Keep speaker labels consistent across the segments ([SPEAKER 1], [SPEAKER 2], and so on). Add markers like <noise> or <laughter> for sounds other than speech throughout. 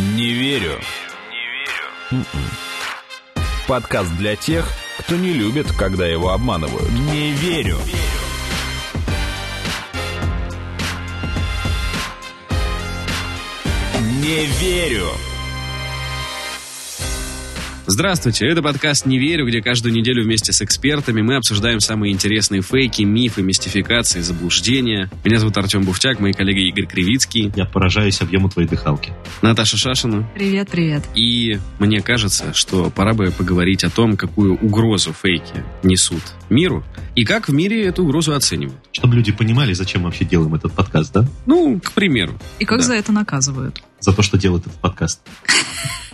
[SPEAKER 1] Не верю. Не верю. Подкаст для тех, кто не любит, когда его обманывают. Не верю. Не верю.
[SPEAKER 2] Здравствуйте, это подкаст «Не верю», где каждую неделю вместе с экспертами мы обсуждаем самые интересные фейки, мифы, мистификации, заблуждения. Меня зовут Артем Буфтяк, мои коллеги Игорь Кривицкий.
[SPEAKER 3] Я поражаюсь объему твоей дыхалки.
[SPEAKER 2] Наташа Шашина.
[SPEAKER 4] Привет, привет.
[SPEAKER 2] И мне кажется, что пора бы поговорить о том, какую угрозу фейки несут миру и как в мире эту угрозу оценивают.
[SPEAKER 3] Чтобы люди понимали, зачем мы вообще делаем этот подкаст, да?
[SPEAKER 2] Ну, к примеру.
[SPEAKER 4] И как
[SPEAKER 2] Да.
[SPEAKER 4] за это наказывают?
[SPEAKER 3] За то, что делает этот подкаст. <laughs>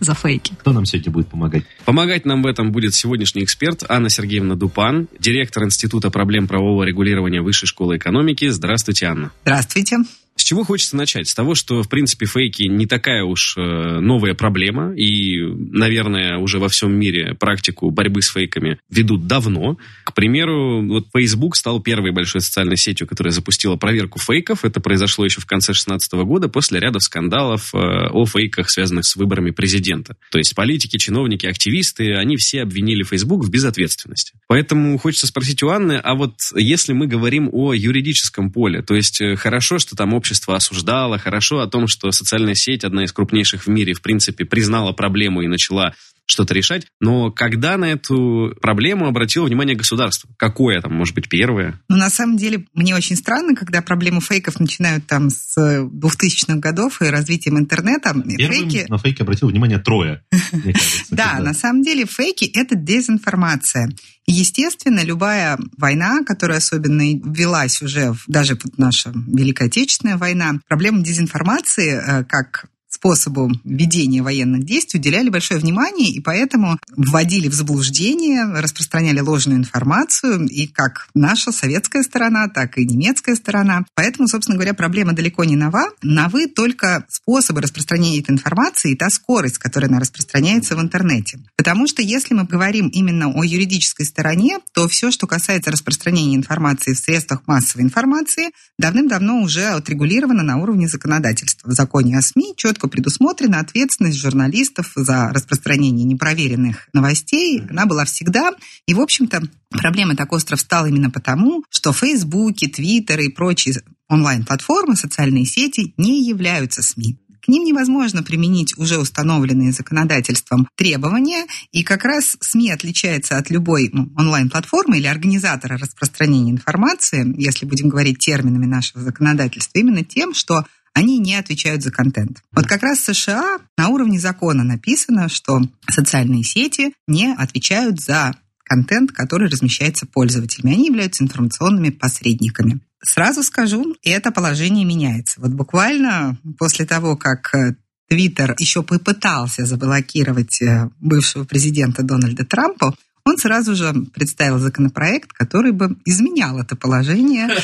[SPEAKER 4] За фейки.
[SPEAKER 3] Кто нам сегодня будет помогать?
[SPEAKER 2] Помогать нам в этом будет сегодняшний эксперт Анна Сергеевна Дупан, директор Института проблем правового регулирования Высшей школы экономики. Здравствуйте, Анна.
[SPEAKER 5] Здравствуйте.
[SPEAKER 2] С чего хочется начать? С того, что, в принципе, фейки не такая уж э, новая проблема, и, наверное, уже во всем мире практику борьбы с фейками ведут давно. К примеру, вот Facebook стал первой большой социальной сетью, которая запустила проверку фейков. Это произошло еще в конце 2016 года после ряда скандалов э, о фейках, связанных с выборами президента. То есть политики, чиновники, активисты, они все обвинили Facebook в безответственности. Поэтому хочется спросить у Анны, а вот если мы говорим о юридическом поле, то есть э, хорошо, что там общество осуждало, хорошо о том, что социальная сеть, одна из крупнейших в мире, в принципе, признала проблему и начала что-то решать, но когда на эту проблему обратило внимание государство? Какое там, может быть, первое?
[SPEAKER 5] Ну, на самом деле, мне очень странно, когда проблему фейков начинают там с 2000-х годов и развитием интернета.
[SPEAKER 3] Первым
[SPEAKER 5] Фейки...
[SPEAKER 3] на фейки обратил внимание трое, <laughs> мне кажется.
[SPEAKER 5] Да, на самом деле фейки – это дезинформация. Естественно, любая война, которая особенно велась уже, даже вот наша Великая Отечественная война, проблему дезинформации э, как способу ведения военных действий уделяли большое внимание, и поэтому вводили в заблуждение, распространяли ложную информацию, и как наша советская сторона, так и немецкая сторона. Поэтому, собственно говоря, проблема далеко не нова. Новы только способы распространения этой информации и та скорость, с которой она распространяется в интернете. Потому что если мы говорим именно о юридической стороне, то все, что касается распространения информации в средствах массовой информации, давным-давно уже отрегулировано на уровне законодательства. В законе о СМИ четко предусмотрена ответственность журналистов за распространение непроверенных новостей. Она была всегда. И, в общем-то, проблема так остро встала именно потому, что Фейсбуки, Твиттеры и прочие онлайн-платформы, социальные сети не являются СМИ. К ним невозможно применить уже установленные законодательством требования, и как раз СМИ отличается от любой ну, онлайн-платформы или организатора распространения информации, если будем говорить терминами нашего законодательства, именно тем, что они не отвечают за контент. Вот как раз в США на уровне закона написано, что социальные сети не отвечают за контент, который размещается пользователями. Они являются информационными посредниками. Сразу скажу, это положение меняется. Вот буквально после того, как э, Твиттер еще попытался заблокировать э, бывшего президента Дональда Трампа, он сразу же представил законопроект, который бы изменял это положение. <laughs>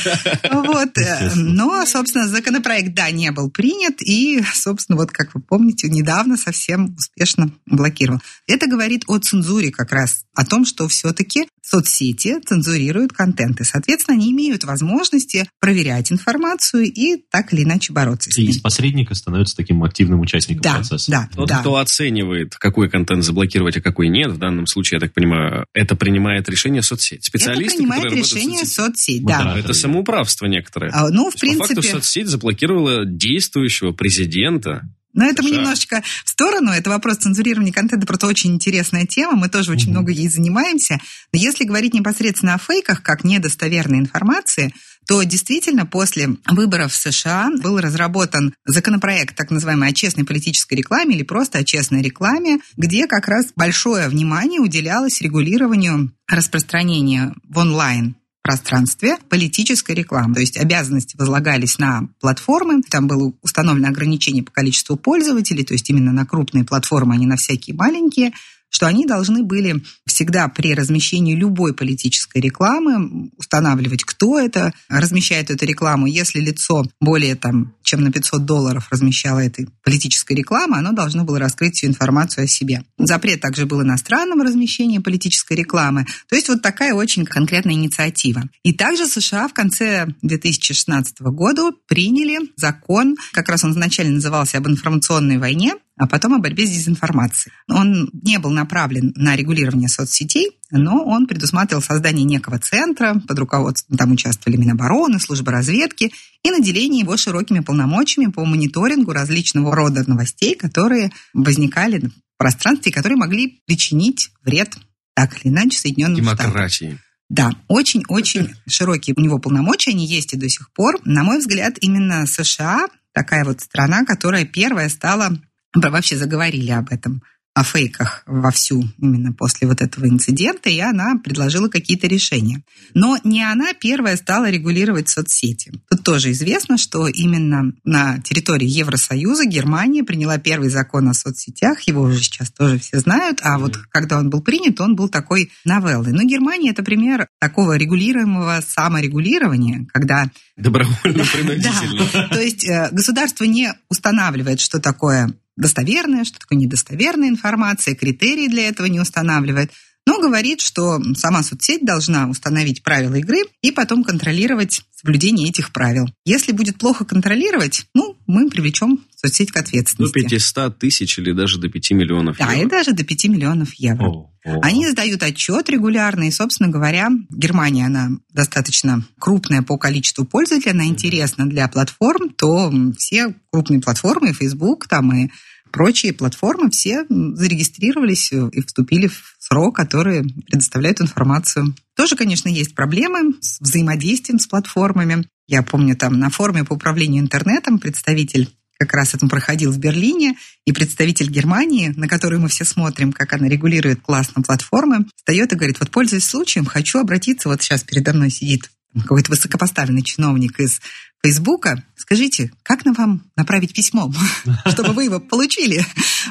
[SPEAKER 5] Вот. Но, собственно, законопроект, да, не был принят, и, собственно, вот как вы помните, недавно совсем успешно блокировал. Это говорит о цензуре как раз, о том, что все-таки соцсети цензурируют контент, и, соответственно, они имеют возможности проверять информацию и так или иначе бороться с
[SPEAKER 3] И
[SPEAKER 5] ней.
[SPEAKER 3] из посредника становится таким активным участником
[SPEAKER 5] Да,
[SPEAKER 3] процесса.
[SPEAKER 5] да,
[SPEAKER 2] Тот,
[SPEAKER 5] да.
[SPEAKER 2] кто оценивает, какой контент заблокировать, а какой нет, в данном случае, я так понимаю, это принимает решение соцсеть.
[SPEAKER 5] Это
[SPEAKER 2] Специалисты,
[SPEAKER 5] принимает
[SPEAKER 2] работают в
[SPEAKER 5] решение
[SPEAKER 2] соцсети.
[SPEAKER 5] соцсеть, да.
[SPEAKER 2] Это самоуправство некоторое.
[SPEAKER 5] А, Ну, в
[SPEAKER 2] есть, По факту
[SPEAKER 5] принципе,
[SPEAKER 2] соцсеть заблокировала действующего президента.
[SPEAKER 5] Но это мы
[SPEAKER 2] США.
[SPEAKER 5] немножечко в сторону. Это вопрос цензурирования контента, просто очень интересная тема. Мы тоже очень
[SPEAKER 3] Мгм.
[SPEAKER 5] много ей занимаемся. Но если говорить непосредственно о фейках, как недостоверной информации, то действительно после выборов в США был разработан законопроект так называемый о честной политической рекламе или просто о честной рекламе, где как раз большое внимание уделялось регулированию распространения в онлайн пространстве политической рекламы. То есть обязанности возлагались на платформы, там было установлено ограничение по количеству пользователей, то есть именно на крупные платформы, а не на всякие маленькие. Что они должны были всегда при размещении любой политической рекламы устанавливать, кто это размещает эту рекламу. Если лицо более там, чем на 500 долларов размещало этой политической рекламы, оно должно было раскрыть всю информацию о себе. Запрет также был иностранным размещением политической рекламы. То есть вот такая очень конкретная инициатива. И также США в конце 2016 года приняли закон, как раз он изначально назывался об информационной войне, а потом о борьбе с дезинформацией. Он не был направлен на регулирование соцсетей, но он предусматривал создание некого центра под руководством, там участвовали Минобороны, служба разведки, и наделение его широкими полномочиями по мониторингу различного рода новостей, которые возникали в пространстве, которые могли причинить вред так или иначе Соединенным
[SPEAKER 2] Демократии.
[SPEAKER 5] Штатам. Да, очень-очень широкие у него полномочия, они есть и до сих пор. На мой взгляд, именно США такая вот страна, которая первая стала вообще заговорили об этом, о фейках вовсю именно после вот этого инцидента, и она предложила какие-то решения. Но не она первая стала регулировать соцсети. Тут тоже известно, что именно на территории Евросоюза Германия приняла первый закон о соцсетях, его уже сейчас тоже все знают, а вот когда он был принят, он был такой новеллой. Но Германия это пример такого регулируемого саморегулирования, когда
[SPEAKER 2] Добровольно-принудительно. <laughs>
[SPEAKER 5] да. То есть э, государство не устанавливает, что такое достоверная, что такое недостоверная информация, критерии для этого не устанавливает, но говорит, что сама соцсеть должна установить правила игры и потом контролировать соблюдение этих правил. Если будет плохо контролировать, ну, мы привлечем соцсеть к
[SPEAKER 2] До
[SPEAKER 5] ответственности.
[SPEAKER 2] 500 тысяч или даже до 5 миллионов
[SPEAKER 5] Да, и
[SPEAKER 2] евро.
[SPEAKER 5] даже до 5 миллионов евро.
[SPEAKER 3] О, о.
[SPEAKER 5] Они сдают отчет регулярно, и, собственно говоря, Германия, она достаточно крупная по количеству пользователей, она интересна для платформ, то все крупные платформы, и Facebook, там и прочие платформы, все зарегистрировались и вступили в срок, которые предоставляют информацию. Тоже, конечно, есть проблемы с взаимодействием с платформами. Я помню, там на форуме по управлению интернетом представитель как раз это проходил в Берлине, и представитель Германии, на которую мы все смотрим, как она регулирует классно платформы, встает и говорит, вот пользуясь случаем, хочу обратиться, вот сейчас передо мной сидит какой-то высокопоставленный чиновник из Фейсбука, скажите, как нам вам направить письмо, <laughs> чтобы вы его получили?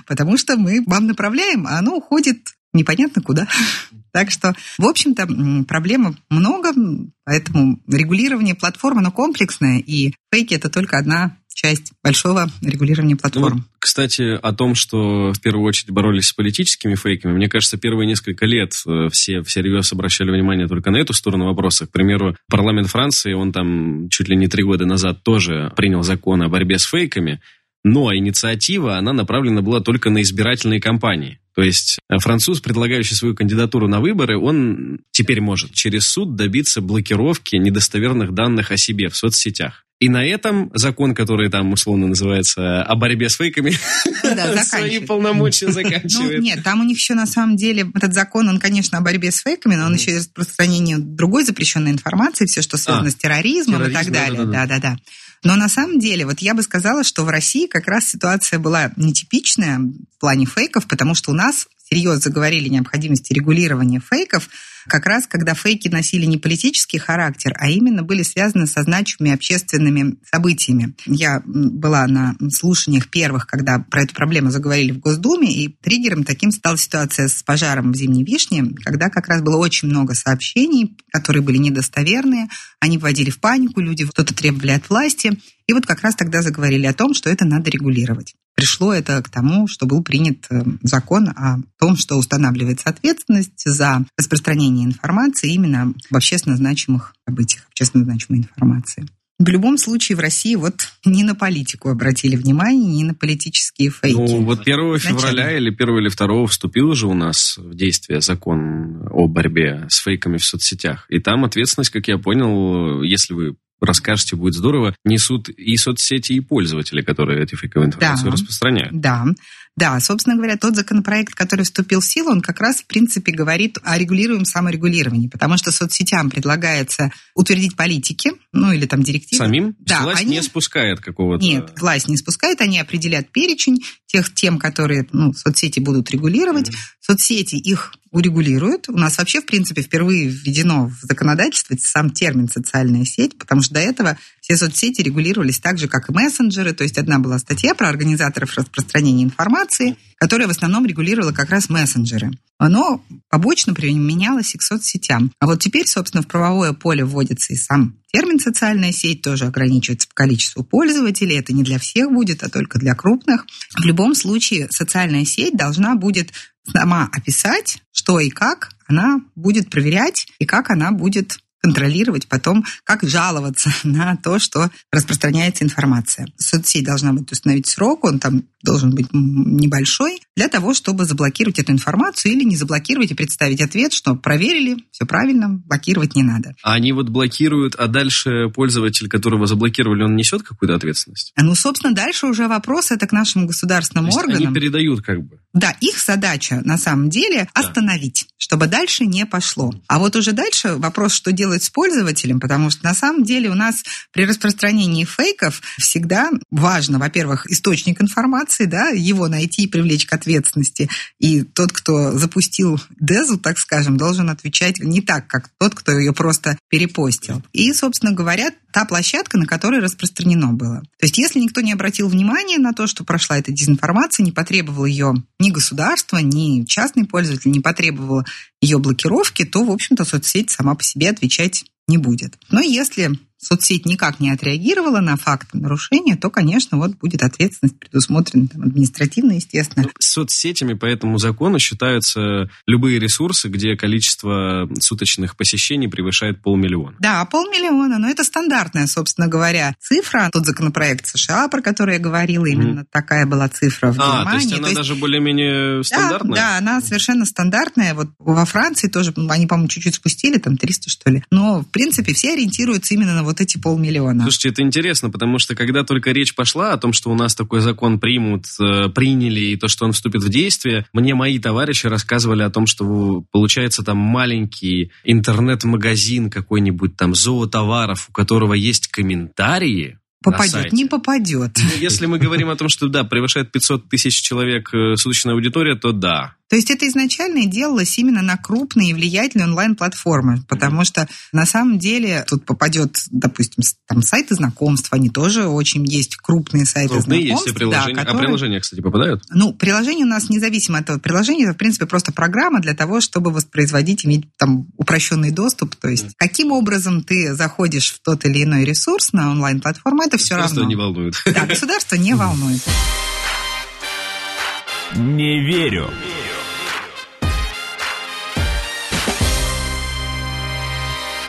[SPEAKER 5] Потому что мы вам направляем, а оно уходит непонятно куда. Так что, в общем-то, проблем много, поэтому регулирование платформ, оно комплексное, и фейки – это только одна часть большого регулирования
[SPEAKER 2] Ну
[SPEAKER 5] платформ.
[SPEAKER 2] кстати, о том, что в первую очередь боролись с политическими фейками, мне кажется, первые несколько лет э, все всерьез обращали внимание только на эту сторону вопроса. К примеру, парламент Франции, он там чуть ли не три года назад тоже принял закон о борьбе с фейками, но инициатива, она направлена была только на избирательные кампании. То есть э, француз, предлагающий свою кандидатуру на выборы, он теперь может через суд добиться блокировки недостоверных данных о себе в соцсетях. И на этом закон, который там условно называется о борьбе с фейками,
[SPEAKER 5] Да, <laughs>
[SPEAKER 2] свои
[SPEAKER 5] заканчивает.
[SPEAKER 2] полномочия
[SPEAKER 5] Ну,
[SPEAKER 2] заканчивает.
[SPEAKER 5] нет, там у них еще на самом деле этот закон, он, конечно, о борьбе с фейками, но он еще и распространение другой запрещенной информации, все, что связано
[SPEAKER 2] А,
[SPEAKER 5] с терроризмом и
[SPEAKER 2] терроризм,
[SPEAKER 5] так далее.
[SPEAKER 2] Да-да-да.
[SPEAKER 5] Но на самом деле, вот я бы сказала, что в России как раз ситуация была нетипичная в плане фейков, потому что у нас серьезно заговорили о необходимости регулирования фейков, как раз когда фейки носили не политический характер, а именно были связаны со значимыми общественными событиями. Я была на слушаниях первых, когда про эту проблему заговорили в Госдуме, и триггером таким стала ситуация с пожаром в Зимней Вишне, когда как раз было очень много сообщений, которые были недостоверные, они вводили в панику, люди что-то требовали от власти, и вот как раз тогда заговорили о том, что это надо регулировать. Пришло это к тому, что был принят э, закон о том, что устанавливается ответственность за распространение информации именно в общественно значимых событиях, общественно значимой информации. В любом случае в России вот не на политику обратили внимание, не на политические фейки.
[SPEAKER 2] Ну, вот 1
[SPEAKER 5] Изначально.
[SPEAKER 2] февраля или 1 или 2 вступил уже у нас в действие закон о борьбе с фейками в соцсетях. И там ответственность, как я понял, если вы расскажете, будет здорово, несут и соцсети, и пользователи, которые эти фейковые информацию
[SPEAKER 5] Да.
[SPEAKER 2] распространяют.
[SPEAKER 5] Да, да, собственно говоря, тот законопроект, который вступил в силу, он как раз, в принципе, говорит о регулируемом саморегулировании, потому что соцсетям предлагается утвердить политики, ну или там директивы.
[SPEAKER 2] Самим
[SPEAKER 5] Да,
[SPEAKER 2] власть
[SPEAKER 5] они-
[SPEAKER 2] не спускает какого-то...
[SPEAKER 5] Нет, власть не спускает, они определят перечень тех тем, которые ну, соцсети будут регулировать. Соцсети их урегулируют. У нас вообще, в принципе, впервые введено в законодательство сам термин «социальная сеть», потому что до этого все соцсети регулировались так же, как и мессенджеры. То есть одна была статья про организаторов распространения информации, которая в основном регулировала как раз мессенджеры. Оно побочно применялось и к соцсетям. А вот теперь, собственно, в правовое поле вводится и сам термин «социальная сеть», тоже ограничивается по количеству пользователей. Это не для всех будет, а только для крупных. В любом случае, социальная сеть должна будет сама описать, что и как она будет проверять, и как она будет контролировать потом, как жаловаться <laughs> на то, что распространяется информация. Соцсеть должна быть установить срок, он там должен быть небольшой, для того, чтобы заблокировать эту информацию или не заблокировать и представить ответ, что проверили, все правильно, блокировать не надо.
[SPEAKER 2] А они вот блокируют, а дальше пользователь, которого заблокировали, он несет какую-то ответственность?
[SPEAKER 5] Ну, собственно, дальше уже вопрос это к нашим государственным
[SPEAKER 2] То
[SPEAKER 5] органам.
[SPEAKER 2] Они передают как бы.
[SPEAKER 5] Да, их задача на самом деле остановить, да. чтобы дальше не пошло. А вот уже дальше вопрос, что делать с пользователем, потому что на самом деле у нас при распространении фейков всегда важно, во-первых, источник информации, да, его найти и привлечь к ответственности. И тот, кто запустил Дезу, так скажем, должен отвечать не так, как тот, кто ее просто перепостил. И, собственно говоря, та площадка, на которой распространено было. То есть, если никто не обратил внимания на то, что прошла эта дезинформация, не потребовал ее ни государство, ни частный пользователь, не потребовал ее блокировки, то, в общем-то, соцсеть сама по себе отвечать не будет. Но если соцсеть никак не отреагировала на факт нарушения, то, конечно, вот будет ответственность предусмотрена там, административно, естественно.
[SPEAKER 2] Соцсетями по этому закону считаются любые ресурсы, где количество суточных посещений превышает полмиллиона.
[SPEAKER 5] Да, полмиллиона, но это стандартная, собственно говоря, цифра. Тот законопроект США, про который я говорила, именно mm. такая была цифра в
[SPEAKER 2] а,
[SPEAKER 5] Германии.
[SPEAKER 2] то есть она то есть... даже более-менее стандартная?
[SPEAKER 5] Да, да, она совершенно стандартная. Вот во Франции тоже, они, по-моему, чуть-чуть спустили, там 300, что ли. Но, принципе, все ориентируются именно на вот эти полмиллиона.
[SPEAKER 2] Слушайте, это интересно, потому что когда только речь пошла о том, что у нас такой закон примут, э, приняли, и то, что он вступит в действие, мне мои товарищи рассказывали о том, что получается там маленький интернет-магазин какой-нибудь там зоотоваров, у которого есть комментарии,
[SPEAKER 5] Попадет, не попадет.
[SPEAKER 2] Ну, если мы говорим о том, что да, превышает 500 тысяч человек э, суточная аудитория, то да.
[SPEAKER 5] То есть это изначально делалось именно на крупные и влиятельные онлайн-платформы, потому что на самом деле тут попадет, допустим, там сайты знакомств, они тоже очень есть крупные сайты
[SPEAKER 2] крупные
[SPEAKER 5] знакомств.
[SPEAKER 2] есть приложения. Да, которые... А приложения, кстати, попадают?
[SPEAKER 5] Ну, приложение у нас независимо от этого приложения, это, в принципе, просто программа для того, чтобы воспроизводить, иметь там упрощенный доступ. То есть, каким образом ты заходишь в тот или иной ресурс на онлайн-платформу, это все равно.
[SPEAKER 2] Государство не волнует.
[SPEAKER 5] Да, государство не волнует.
[SPEAKER 1] Не верю.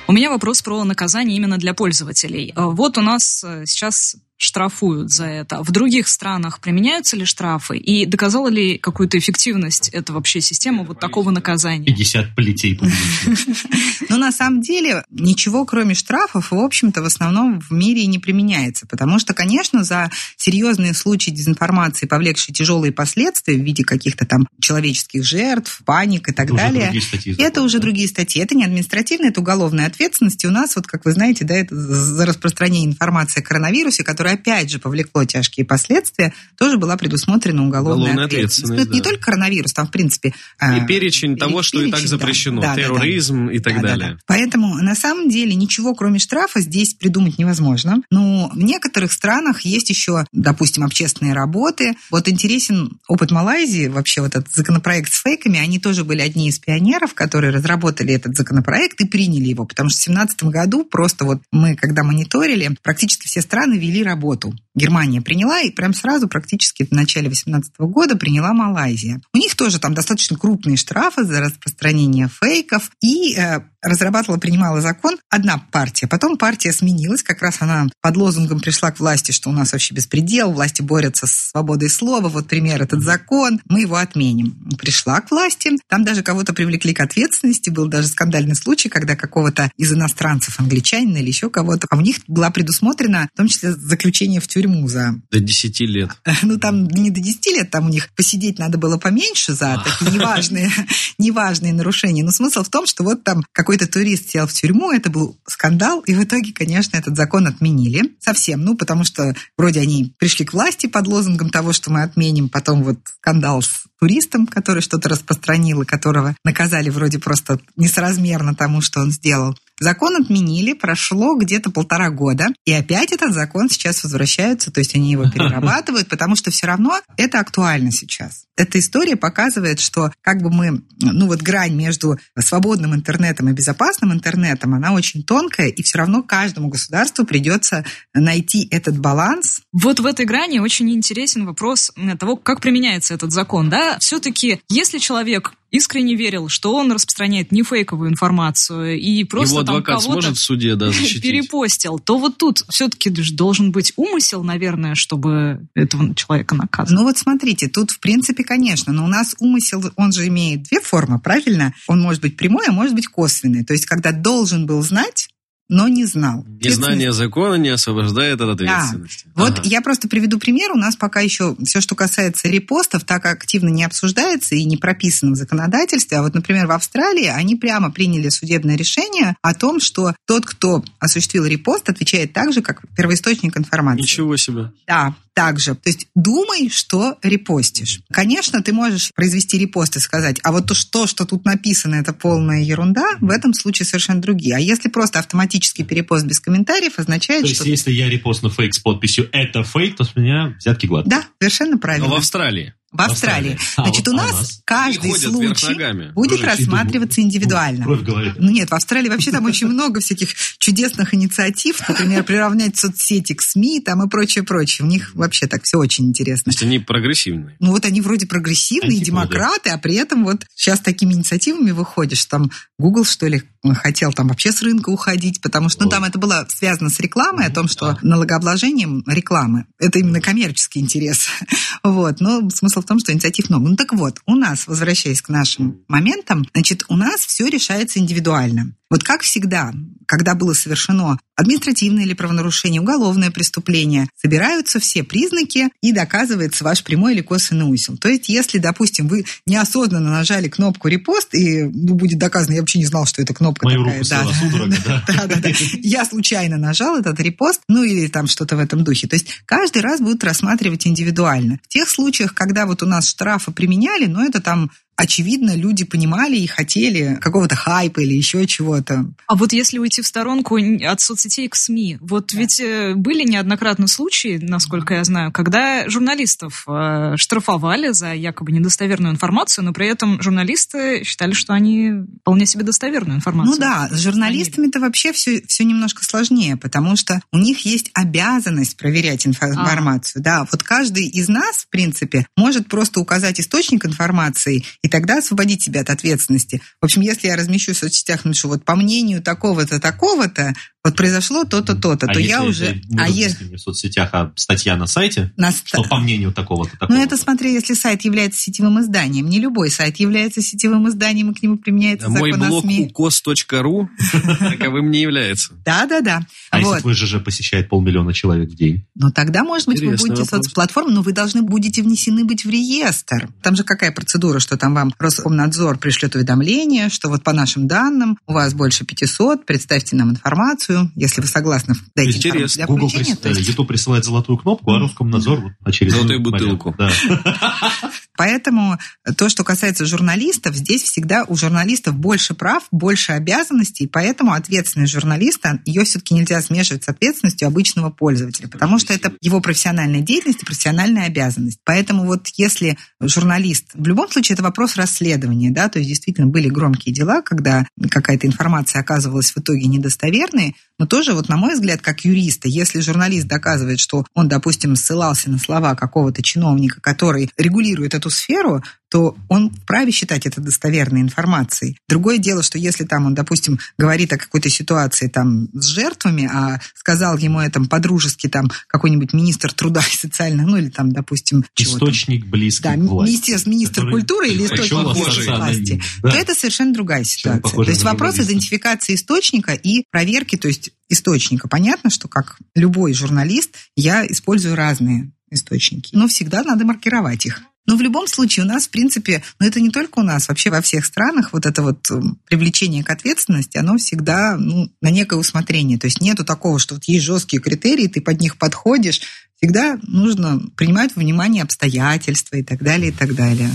[SPEAKER 4] У меня вопрос про наказание именно для пользователей. Э, вот у нас э, сейчас штрафуют за это. В других странах применяются ли штрафы? И доказала ли какую-то эффективность эта вообще система вот такого наказания?
[SPEAKER 3] 50 плетей <laughs>
[SPEAKER 5] Ну, на самом деле, ничего кроме штрафов, в общем-то, в основном в мире и не применяется. Потому что, конечно, за серьезные случаи дезинформации, повлекшие тяжелые последствия в виде каких-то там человеческих жертв, паник и так далее, это уже другие статьи. Это не административная, это уголовная ответственность. И у нас, вот как вы знаете, да, это за распространение информации о коронавирусе, который которое опять же повлекло тяжкие последствия, тоже была предусмотрена уголовная, уголовная ответственность. ответственность. Да. Не только коронавирус, там, в принципе...
[SPEAKER 2] И а, перечень того, что перечень, и так запрещено. Да, терроризм да, да. и так да, далее. Да, да.
[SPEAKER 5] Поэтому, на самом деле, ничего, кроме штрафа, здесь придумать невозможно. Но в некоторых странах есть еще, допустим, общественные работы. Вот интересен опыт Малайзии, вообще вот этот законопроект с фейками. Они тоже были одни из пионеров, которые разработали этот законопроект и приняли его. Потому что в 2017 году просто вот мы, когда мониторили, практически все страны вели работу работу. Германия приняла, и прям сразу, практически в начале 2018 года, приняла Малайзия. У них тоже там достаточно крупные штрафы за распространение фейков, и э, разрабатывала, принимала закон одна партия. Потом партия сменилась, как раз она под лозунгом пришла к власти, что у нас вообще беспредел, власти борются с свободой слова, вот пример этот закон, мы его отменим. Пришла к власти, там даже кого-то привлекли к ответственности, был даже скандальный случай, когда какого-то из иностранцев, англичанина или еще кого-то, а у них была предусмотрена в том числе заключение в тюрьму за...
[SPEAKER 2] До 10 лет. <laughs>
[SPEAKER 5] Ну, там не до 10 лет, там у них посидеть надо было поменьше за <laughs> такие неважные, <laughs> неважные нарушения. Но смысл в том, что вот там какой-то турист сел в тюрьму, это был скандал, и в итоге, конечно, этот закон отменили совсем. Ну, потому что вроде они пришли к власти под лозунгом того, что мы отменим, потом вот скандал с туристом, который что-то распространил, и которого наказали вроде просто несоразмерно тому, что он сделал. Закон отменили, прошло где-то полтора года, и опять этот закон сейчас возвращается, то есть они его <laughs> перерабатывают, потому что все равно это актуально сейчас. Эта история показывает, что как бы мы, ну вот грань между свободным интернетом и безопасным интернетом, она очень тонкая, и все равно каждому государству придется найти этот баланс.
[SPEAKER 4] Вот в этой грани очень интересен вопрос того, как применяется этот закон. Да? Все-таки, если человек искренне верил, что он распространяет не фейковую информацию и просто
[SPEAKER 2] Его
[SPEAKER 4] там
[SPEAKER 2] адвокат
[SPEAKER 4] кого-то
[SPEAKER 2] сможет в суде да, <laughs> защитить?
[SPEAKER 4] перепостил, то вот тут все-таки должен быть умысел, наверное, чтобы этого человека наказывать.
[SPEAKER 5] Ну вот смотрите, тут в принципе, конечно, но у нас умысел, он же имеет две формы, правильно? Он может быть прямой, а может быть косвенный. То есть когда должен был знать, но не знал.
[SPEAKER 2] Незнание закона не освобождает от ответственности.
[SPEAKER 5] Да. Вот ага. я просто приведу пример. У нас пока еще все, что касается репостов, так активно не обсуждается и не прописано в законодательстве. А вот, например, в Австралии они прямо приняли судебное решение о том, что тот, кто осуществил репост, отвечает так же, как первоисточник информации.
[SPEAKER 2] Ничего себе.
[SPEAKER 5] Да, также. То есть думай, что репостишь. Конечно, ты можешь произвести репост и сказать, а вот то, что, что тут написано, это полная ерунда, в этом случае совершенно другие. А если просто автоматический перепост без комментариев, означает,
[SPEAKER 3] то
[SPEAKER 5] что...
[SPEAKER 3] То есть, если я репостну фейк с подписью «это фейк», то с меня взятки гладкие.
[SPEAKER 5] Да, совершенно правильно.
[SPEAKER 2] Но в Австралии.
[SPEAKER 5] В Австралии.
[SPEAKER 3] А,
[SPEAKER 5] Значит, у нас,
[SPEAKER 3] а у нас?
[SPEAKER 5] каждый случай будет рассматриваться индивидуально.
[SPEAKER 3] Кровь.
[SPEAKER 5] Ну нет, в Австралии вообще там очень много всяких чудесных инициатив, например, приравнять соцсети к СМИ там и прочее, прочее. У них вообще так все очень интересно.
[SPEAKER 2] То есть они прогрессивные.
[SPEAKER 5] Ну вот они вроде прогрессивные, демократы, а при этом вот сейчас такими инициативами выходишь. Там Google, что ли, хотел там вообще с рынка уходить, потому что ну, там это было связано с рекламой, о том, что налогообложением рекламы. Это именно коммерческий интерес. <laughs> Вот. Но смысл в том, что инициатив много. Ну так вот, у нас, возвращаясь к нашим моментам, значит, у нас все решается индивидуально. Вот как всегда, когда было совершено административное или правонарушение, уголовное преступление, собираются все признаки и доказывается ваш прямой или косвенный умысел. То есть, если, допустим, вы неосознанно нажали кнопку «репост», и ну, будет доказано, я вообще не знал, что эта кнопка
[SPEAKER 3] Мою
[SPEAKER 5] такая.
[SPEAKER 3] руку села судорога, да? <laughs>
[SPEAKER 5] да, да, да. Я случайно нажал этот репост, ну или там что-то в этом духе. То есть каждый раз будут рассматривать индивидуально. В тех случаях, когда вот у нас штрафы применяли, ну это там очевидно, люди понимали и хотели какого-то хайпа или еще чего-то.
[SPEAKER 4] А вот если уйти в сторонку от соцсетей к СМИ, вот да. ведь э, были неоднократно случаи, насколько я знаю, когда журналистов э, штрафовали за якобы недостоверную информацию, но при этом журналисты считали, что они вполне себе достоверную информацию.
[SPEAKER 5] Ну да, с журналистами-то вообще все, все немножко сложнее, потому что у них есть обязанность проверять информацию. А. Да, вот каждый из нас, в принципе, может просто указать источник информации и тогда освободить себя от ответственности. В общем, если я размещу в соцсетях, ну вот по мнению такого-то, такого-то, вот произошло то-то, то-то,
[SPEAKER 3] а
[SPEAKER 5] то
[SPEAKER 3] если
[SPEAKER 5] я уже... А е...
[SPEAKER 3] в соцсетях, а статья на сайте,
[SPEAKER 5] на...
[SPEAKER 3] что по мнению такого-то, такого
[SPEAKER 5] Ну, это смотри, если сайт является сетевым изданием. Не любой сайт является сетевым изданием, и к нему применяется
[SPEAKER 2] да,
[SPEAKER 5] закон
[SPEAKER 2] Мой блог ukos.ru <laughs> таковым не является.
[SPEAKER 5] Да-да-да.
[SPEAKER 3] А
[SPEAKER 5] вот.
[SPEAKER 3] если твой ЖЖ посещает полмиллиона человек в день?
[SPEAKER 5] Ну, тогда, может быть,
[SPEAKER 2] Интересный
[SPEAKER 5] вы будете
[SPEAKER 2] вопрос.
[SPEAKER 5] соцплатформой, но вы должны будете внесены быть в реестр. Там же какая процедура, что там вам Роскомнадзор пришлет уведомление, что вот по нашим данным у вас больше 500, представьте нам информацию, если вы согласны дайте
[SPEAKER 2] Интересно.
[SPEAKER 5] информацию для
[SPEAKER 3] Google прис-
[SPEAKER 5] есть-
[SPEAKER 3] YouTube присылает золотую кнопку, а Роскомнадзор вот очередную
[SPEAKER 2] Золотую бутылку.
[SPEAKER 3] Да. <laughs>
[SPEAKER 5] Поэтому то, что касается журналистов, здесь всегда у журналистов больше прав, больше обязанностей, поэтому ответственность журналиста, ее все-таки нельзя смешивать с ответственностью обычного пользователя, потому что это его профессиональная деятельность и профессиональная обязанность. Поэтому вот если журналист, в любом случае это вопрос расследования, да, то есть действительно были громкие дела, когда какая-то информация оказывалась в итоге недостоверной, но тоже вот на мой взгляд, как юриста, если журналист доказывает, что он, допустим, ссылался на слова какого-то чиновника, который регулирует эту сферу, то он вправе считать это достоверной информацией. Другое дело, что если там он, допустим, говорит о какой-то ситуации там с жертвами, а сказал ему это по-дружески там какой-нибудь министр труда и социальных, ну или там, допустим, чего там.
[SPEAKER 3] Источник близкий
[SPEAKER 5] Да,
[SPEAKER 3] к власти.
[SPEAKER 5] министр,
[SPEAKER 3] который
[SPEAKER 5] культуры или источник близкий к власти.
[SPEAKER 3] Да.
[SPEAKER 5] то это совершенно другая ситуация. То есть вопрос идентификации источника и проверки, то есть источника. Понятно, что как любой журналист, я использую разные источники, но всегда надо маркировать их. Но в любом случае у нас, в принципе, но это не только у нас, вообще во всех странах вот это вот эм, привлечение к ответственности, оно всегда ну, на некое усмотрение. То есть нету такого, что вот есть жесткие критерии, ты под них подходишь. Всегда нужно принимать во внимание обстоятельства и так далее, и так далее.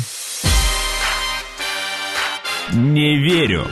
[SPEAKER 1] Не верю.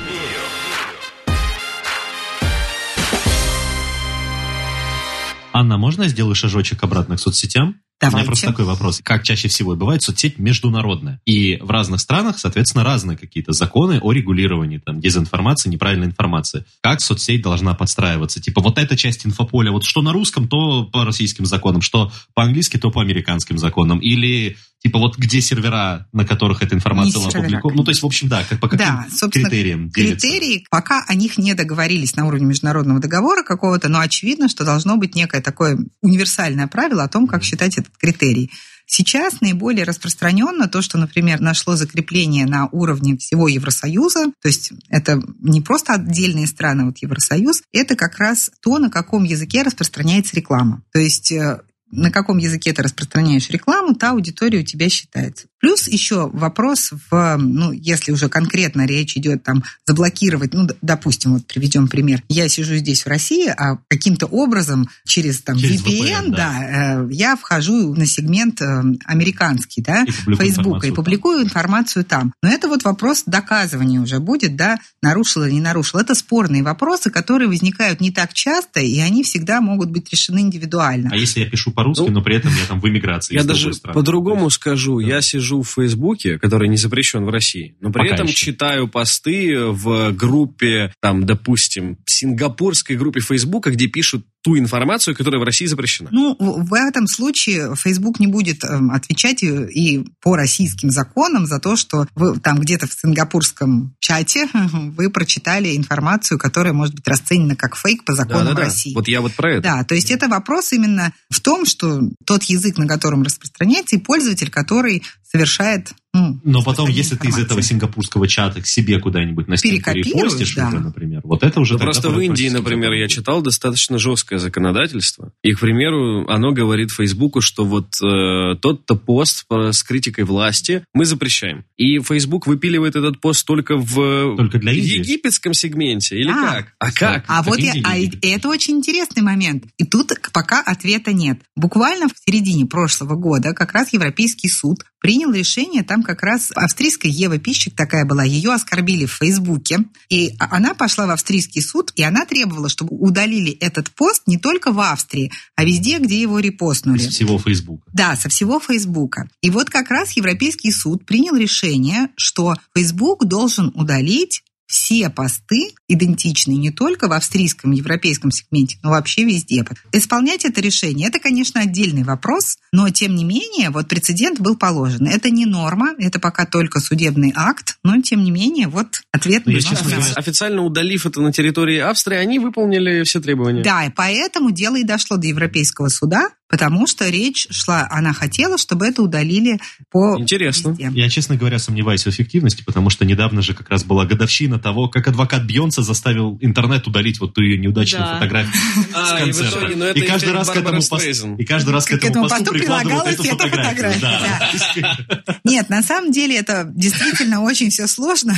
[SPEAKER 3] Анна, можно я сделаю шажочек обратно к соцсетям?
[SPEAKER 5] Давайте.
[SPEAKER 3] У меня просто такой вопрос. Как чаще всего бывает, соцсеть международная. И в разных странах, соответственно, разные какие-то законы о регулировании там, дезинформации, неправильной информации. Как соцсеть должна подстраиваться? Типа вот эта часть инфополя, вот что на русском, то по российским законам, что по-английски, то по американским законам. Или типа вот где сервера, на которых эта информация
[SPEAKER 5] сервера,
[SPEAKER 3] опубликована. Ну, то есть, в общем, да, как, по каким
[SPEAKER 5] Да, собственно,
[SPEAKER 3] критериям делится?
[SPEAKER 5] Критерии, пока о них не договорились на уровне международного договора какого-то, но очевидно, что должно быть некое такое универсальное правило о том, как считать этот критерий. Сейчас наиболее распространенно то, что, например, нашло закрепление на уровне всего Евросоюза, то есть это не просто отдельные страны, вот Евросоюз, это как раз то, на каком языке распространяется реклама. То есть э, на каком языке ты распространяешь рекламу, та аудитория у тебя считается. Плюс еще вопрос в, ну, если уже конкретно речь идет там заблокировать, ну, допустим, вот приведем пример. Я сижу здесь в России, а каким-то образом через там
[SPEAKER 3] Через
[SPEAKER 5] VPN,
[SPEAKER 3] VPN,
[SPEAKER 5] да, э, я вхожу на сегмент э, американский, да,
[SPEAKER 3] И
[SPEAKER 5] Фейсбука и публикую информацию там. Но это вот вопрос доказывания уже будет, да, нарушил или не нарушил. Это спорные вопросы, которые возникают не так часто, и они всегда могут быть решены индивидуально.
[SPEAKER 3] А если я пишу по-русски,
[SPEAKER 2] Ну,
[SPEAKER 3] но при этом я там в эмиграции?
[SPEAKER 2] Я даже по-другому скажу. Я сижу в Фейсбуке, который не запрещен в России, но при
[SPEAKER 3] Пока
[SPEAKER 2] этом
[SPEAKER 3] еще.
[SPEAKER 2] читаю посты в группе, там, допустим, сингапурской группе Фейсбука, где пишут ту информацию, которая в России запрещена.
[SPEAKER 5] Ну, в этом случае Facebook не будет эм, отвечать и, и по российским законам за то, что вы там где-то в сингапурском чате <laughs> вы прочитали информацию, которая может быть расценена как фейк по законам
[SPEAKER 2] Да-да-да.
[SPEAKER 5] России.
[SPEAKER 2] Вот я вот про это.
[SPEAKER 5] Да, то есть это вопрос именно в том, что тот язык, на котором распространяется, и пользователь, который совершает...
[SPEAKER 3] Но потом, если ты из этого сингапурского чата к себе куда-нибудь на стенку репостишь
[SPEAKER 5] да.
[SPEAKER 3] уже, например, вот это уже
[SPEAKER 2] Ну,
[SPEAKER 3] тогда
[SPEAKER 2] просто в Индии, например, я читал достаточно жесткое законодательство. И, к примеру, оно говорит Фейсбуку, что вот э, тот-то пост по- с критикой власти мы запрещаем. И Фейсбук выпиливает этот пост только в
[SPEAKER 3] Только для Индии?
[SPEAKER 2] египетском сегменте. Или
[SPEAKER 5] А.
[SPEAKER 2] как? А как?
[SPEAKER 5] А вот я, а это очень интересный момент. И тут пока ответа нет. Буквально в середине прошлого года как раз Европейский суд принял решение, там как раз австрийская Ева Пищик такая была, ее оскорбили в Фейсбуке, и а- она пошла в австрийский суд, и она требовала, чтобы удалили этот пост не только в Австрии, а везде, где его репостнули.
[SPEAKER 3] Из всего Фейсбука.
[SPEAKER 5] Да, со всего Фейсбука. И вот как раз Европейский суд принял решение, что Фейсбук должен удалить все посты идентичные не только в австрийском, европейском сегменте, но вообще везде. Исполнять это решение, это, конечно, отдельный вопрос, но, тем не менее, вот прецедент был положен. Это не норма, это пока только судебный акт, но, тем не менее, вот ответ
[SPEAKER 3] Ну, честно
[SPEAKER 2] Официально удалив это на территории Австрии, они выполнили все требования.
[SPEAKER 5] Да, и поэтому дело и дошло до Европейского суда, потому что речь шла, она хотела, чтобы это удалили по
[SPEAKER 2] Интересно.
[SPEAKER 5] везде.
[SPEAKER 3] Я, честно говоря, сомневаюсь в эффективности, потому что недавно же как раз была годовщина того, как адвокат Бьонса заставил интернет удалить вот ту ее неудачную
[SPEAKER 2] Да.
[SPEAKER 3] фотографию <laughs>
[SPEAKER 2] А,
[SPEAKER 3] с
[SPEAKER 2] и в
[SPEAKER 3] концерта.
[SPEAKER 2] итоге, ну, это
[SPEAKER 3] и каждый раз к
[SPEAKER 2] Барбары
[SPEAKER 3] этому и каждый раз к
[SPEAKER 5] К
[SPEAKER 3] этому
[SPEAKER 5] этому
[SPEAKER 3] посту прикладывают эту фотографию. Да. <laughs>
[SPEAKER 5] Нет, на самом деле это действительно <laughs> очень все сложно,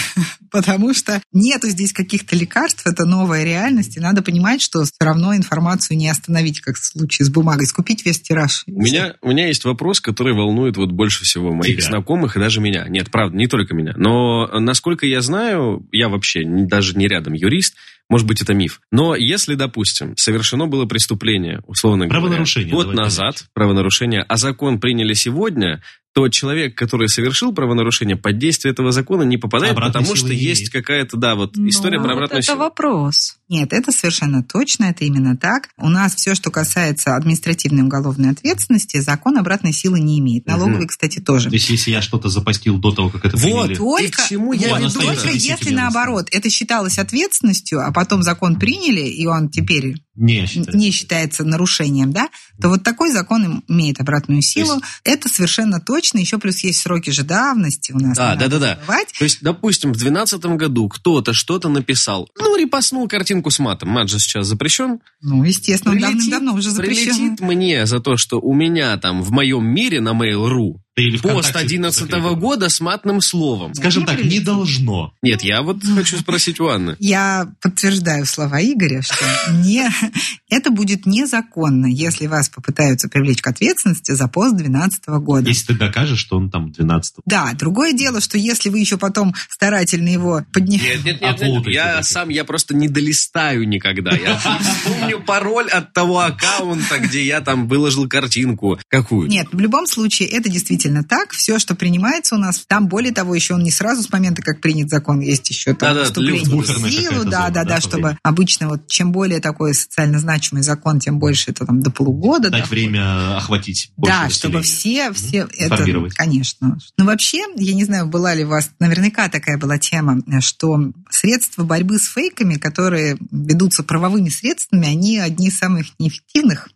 [SPEAKER 5] потому что нету здесь каких-то лекарств, это новая реальность, и надо понимать, что все равно информацию не остановить, как в случае с бумагой, скупить весь тираж.
[SPEAKER 2] У меня, у меня есть вопрос, который волнует вот больше всего моих
[SPEAKER 3] Тебя.
[SPEAKER 2] знакомых и даже меня. Нет, правда, не только меня. Но, насколько я знаю, я вообще даже не рядом юрист, может быть, это миф. Но если, допустим, совершено было преступление, условно говоря,
[SPEAKER 3] Правонарушение,
[SPEAKER 2] год назад,
[SPEAKER 3] так.
[SPEAKER 2] правонарушение, а закон приняли сегодня, то человек, который совершил правонарушение, под действие этого закона не попадает,
[SPEAKER 3] Обратной
[SPEAKER 2] потому что есть
[SPEAKER 3] имеет.
[SPEAKER 2] какая-то, да, вот история
[SPEAKER 4] Ну,
[SPEAKER 2] про
[SPEAKER 4] вот
[SPEAKER 2] обратную
[SPEAKER 4] это
[SPEAKER 2] силу.
[SPEAKER 4] вопрос.
[SPEAKER 5] Нет, это совершенно точно, это именно так. У нас все, что касается административной и уголовной ответственности, закон обратной силы не имеет. Налоговый, кстати, тоже.
[SPEAKER 3] То есть, если я что-то запостил до того, как это
[SPEAKER 2] Вот.
[SPEAKER 3] приняли...
[SPEAKER 2] И
[SPEAKER 5] Только,
[SPEAKER 2] к чему я
[SPEAKER 5] вот,
[SPEAKER 3] веду?
[SPEAKER 5] только если наоборот, это считалось ответственностью, а потом закон приняли, и он теперь
[SPEAKER 3] Не считается.
[SPEAKER 5] не считается нарушением, да, то вот такой закон им- имеет обратную силу.
[SPEAKER 3] есть-
[SPEAKER 5] Это совершенно точно. Еще плюс есть сроки же давности у нас.
[SPEAKER 2] Да, да, да, да. То есть, допустим, в 2012 году кто-то что-то написал, ну, репостнул картинку с матом. Мат же сейчас запрещен.
[SPEAKER 5] Ну, естественно,
[SPEAKER 2] Прилетит-
[SPEAKER 5] давным-давно уже запрещен.
[SPEAKER 2] Прилетит мне за то, что у меня там в моем мире на Mail.ru
[SPEAKER 3] или
[SPEAKER 2] пост
[SPEAKER 3] ВКонтакте
[SPEAKER 2] 11
[SPEAKER 3] закрепил?
[SPEAKER 2] года с матным словом.
[SPEAKER 3] Скажем
[SPEAKER 5] Не
[SPEAKER 3] так, не должно.
[SPEAKER 2] Нет, я вот хочу спросить у Анны.
[SPEAKER 5] Я подтверждаю слова Игоря, что не, <laughs> это будет незаконно, если вас попытаются привлечь к ответственности за пост 2012 года.
[SPEAKER 3] Если ты докажешь, что он там 12
[SPEAKER 5] Да, другое дело, что если вы еще потом старательно его поднимете...
[SPEAKER 2] Нет, нет, нет, нет, я сам, я просто не долистаю никогда. Я <laughs> вспомню пароль от того аккаунта, где я там выложил картинку. Какую?
[SPEAKER 5] Нет, в любом случае это действительно так. Все, что принимается у нас, там более того, еще он не сразу с момента, как принят закон, есть еще там
[SPEAKER 2] Да-да,
[SPEAKER 5] вступление в силу, да,
[SPEAKER 3] зона,
[SPEAKER 5] да,
[SPEAKER 3] да,
[SPEAKER 5] да, чтобы обычно вот чем более такой социально значимый закон, тем больше это там до полугода.
[SPEAKER 3] Дать
[SPEAKER 5] да.
[SPEAKER 3] время охватить больше
[SPEAKER 5] Да, чтобы
[SPEAKER 3] населения.
[SPEAKER 5] все, все это, конечно. Но вообще, я не знаю, была ли у вас, наверняка такая была тема, что средства борьбы с фейками, которые ведутся правовыми средствами, они одни из самых неэффективных.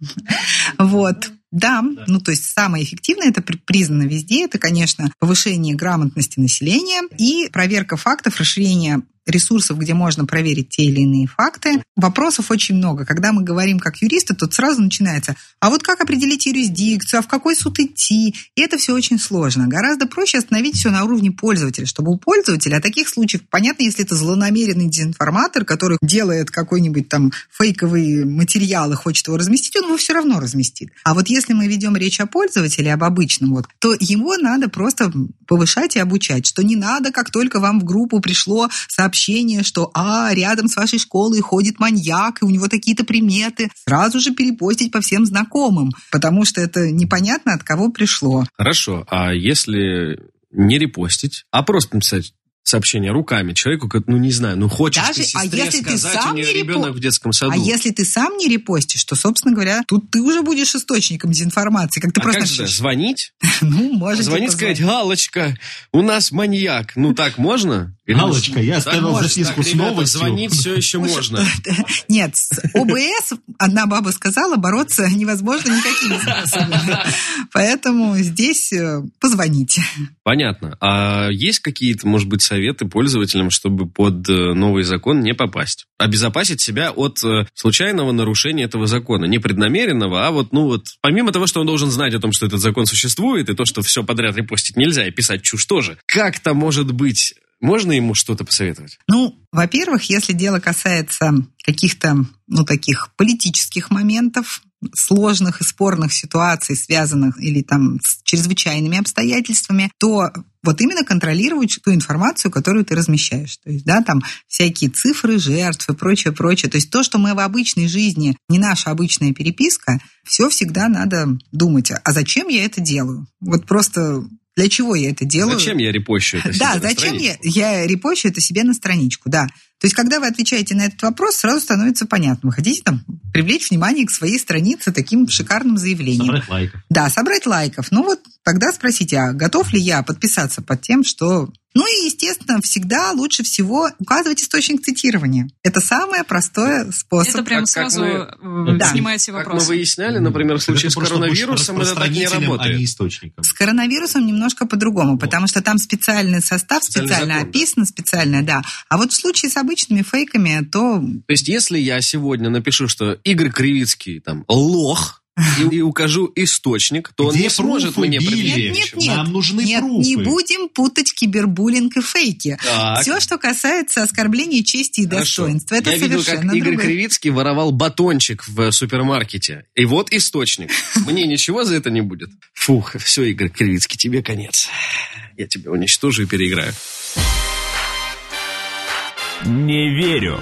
[SPEAKER 5] Вот. Да, ну то есть самое эффективное, это при- признано везде, это, конечно, повышение грамотности населения и проверка фактов, расширение ресурсов, где можно проверить те или иные факты. Вопросов очень много. Когда мы говорим как юристы, тут сразу начинается, а вот как определить юрисдикцию, а в какой суд идти? И это все очень сложно. Гораздо проще остановить все на уровне пользователя, чтобы у пользователя, а таких случаев, понятно, если это злонамеренный дезинформатор, который делает какой-нибудь там фейковый материал и хочет его разместить, он его все равно разместит. А вот если мы ведем речь о пользователе, об обычном, вот, то его надо просто повышать и обучать, что не надо, как только вам в группу пришло сообщение, что а, рядом с вашей школой ходит маньяк, и у него такие-то приметы, сразу же перепостить по всем знакомым, потому что это непонятно, от кого пришло.
[SPEAKER 2] Хорошо, а если не репостить, а просто написать сообщение руками человеку, как, ну не знаю, ну хочешь
[SPEAKER 5] Даже-
[SPEAKER 2] ты
[SPEAKER 5] а
[SPEAKER 2] сестре
[SPEAKER 5] если ты
[SPEAKER 2] сказать,
[SPEAKER 5] сам
[SPEAKER 2] у нее
[SPEAKER 5] не репо-
[SPEAKER 2] ребенок в детском саду.
[SPEAKER 5] А если ты сам не репостишь, то, собственно говоря, тут ты уже будешь источником дезинформации, как ты
[SPEAKER 2] А
[SPEAKER 5] просто
[SPEAKER 2] как же, звонить? <laughs>
[SPEAKER 5] ну, можете
[SPEAKER 2] Звонить сказать, Галочка, у нас маньяк. Ну так можно?
[SPEAKER 3] Галочка, я
[SPEAKER 2] Так
[SPEAKER 3] оставил
[SPEAKER 2] можно.
[SPEAKER 3] записку
[SPEAKER 2] Так,
[SPEAKER 3] с
[SPEAKER 2] ребята,
[SPEAKER 3] новостью.
[SPEAKER 2] Звонить все еще можно. <laughs>
[SPEAKER 5] Нет, с ОБС, одна баба сказала, бороться невозможно никакими способами. <laughs> Поэтому здесь э, позвоните.
[SPEAKER 2] Понятно. А есть какие-то, может быть, советы пользователям, чтобы под э, новый закон не попасть? Обезопасить себя от э, случайного нарушения этого закона. Не преднамеренного, а вот, ну вот, помимо того, что он должен знать о том, что этот закон существует, и то, что все подряд репостить нельзя, и писать чушь тоже. Как-то может быть... Можно ему что-то посоветовать?
[SPEAKER 5] Ну, во-первых, если дело касается каких-то, ну, таких политических моментов, сложных и спорных ситуаций, связанных или там с чрезвычайными обстоятельствами, то вот именно контролировать ту информацию, которую ты размещаешь. То есть, да, там всякие цифры жертв и прочее, прочее. То есть то, что мы в обычной жизни, не наша обычная переписка, все всегда надо думать, а зачем я это делаю? Вот просто для чего я это делаю?
[SPEAKER 2] Зачем я репощу это <laughs>
[SPEAKER 5] Да, зачем
[SPEAKER 2] страничку?
[SPEAKER 5] я, я репощу это себе на страничку, да. То есть, когда вы отвечаете на этот вопрос, сразу становится понятно. Вы хотите там привлечь внимание к своей странице таким шикарным заявлением.
[SPEAKER 3] Собрать лайков.
[SPEAKER 5] Да, собрать лайков. Ну вот тогда спросите, а готов ли я подписаться под тем, что... Ну и, естественно, всегда лучше всего указывать источник цитирования. Это самое простое способ.
[SPEAKER 4] Это прямо
[SPEAKER 2] Как- как
[SPEAKER 4] сразу
[SPEAKER 2] мы-
[SPEAKER 5] Да.
[SPEAKER 4] снимает все
[SPEAKER 2] Как мы выясняли, например, в случае
[SPEAKER 3] Это
[SPEAKER 2] с коронавирусом, это так не работает.
[SPEAKER 3] а не источником.
[SPEAKER 5] С коронавирусом немножко по-другому, потому что там специальный состав,
[SPEAKER 2] Специальный
[SPEAKER 5] специально
[SPEAKER 2] закон, да.
[SPEAKER 5] описан, специально, да. А вот в случае с обычными фейками, то
[SPEAKER 2] То есть, если я сегодня напишу, что Игорь Кривицкий там лох, и, и укажу источник, то он
[SPEAKER 3] Где
[SPEAKER 2] не сможет мне предъявить
[SPEAKER 5] Нет,
[SPEAKER 3] Нам нужны
[SPEAKER 5] Нет,
[SPEAKER 3] пруфы.
[SPEAKER 5] не будем путать кибербуллинг и фейки.
[SPEAKER 2] Так.
[SPEAKER 5] Все, что касается оскорбления чести и
[SPEAKER 2] Хорошо.
[SPEAKER 5] достоинства, это
[SPEAKER 2] Я видел, как Игорь
[SPEAKER 5] другое.
[SPEAKER 2] Кривицкий воровал батончик в супермаркете. И вот источник. Мне ничего за это не будет. Фух, все, Игорь Кривицкий, тебе конец. Я тебя уничтожу и переиграю.
[SPEAKER 1] Не верю.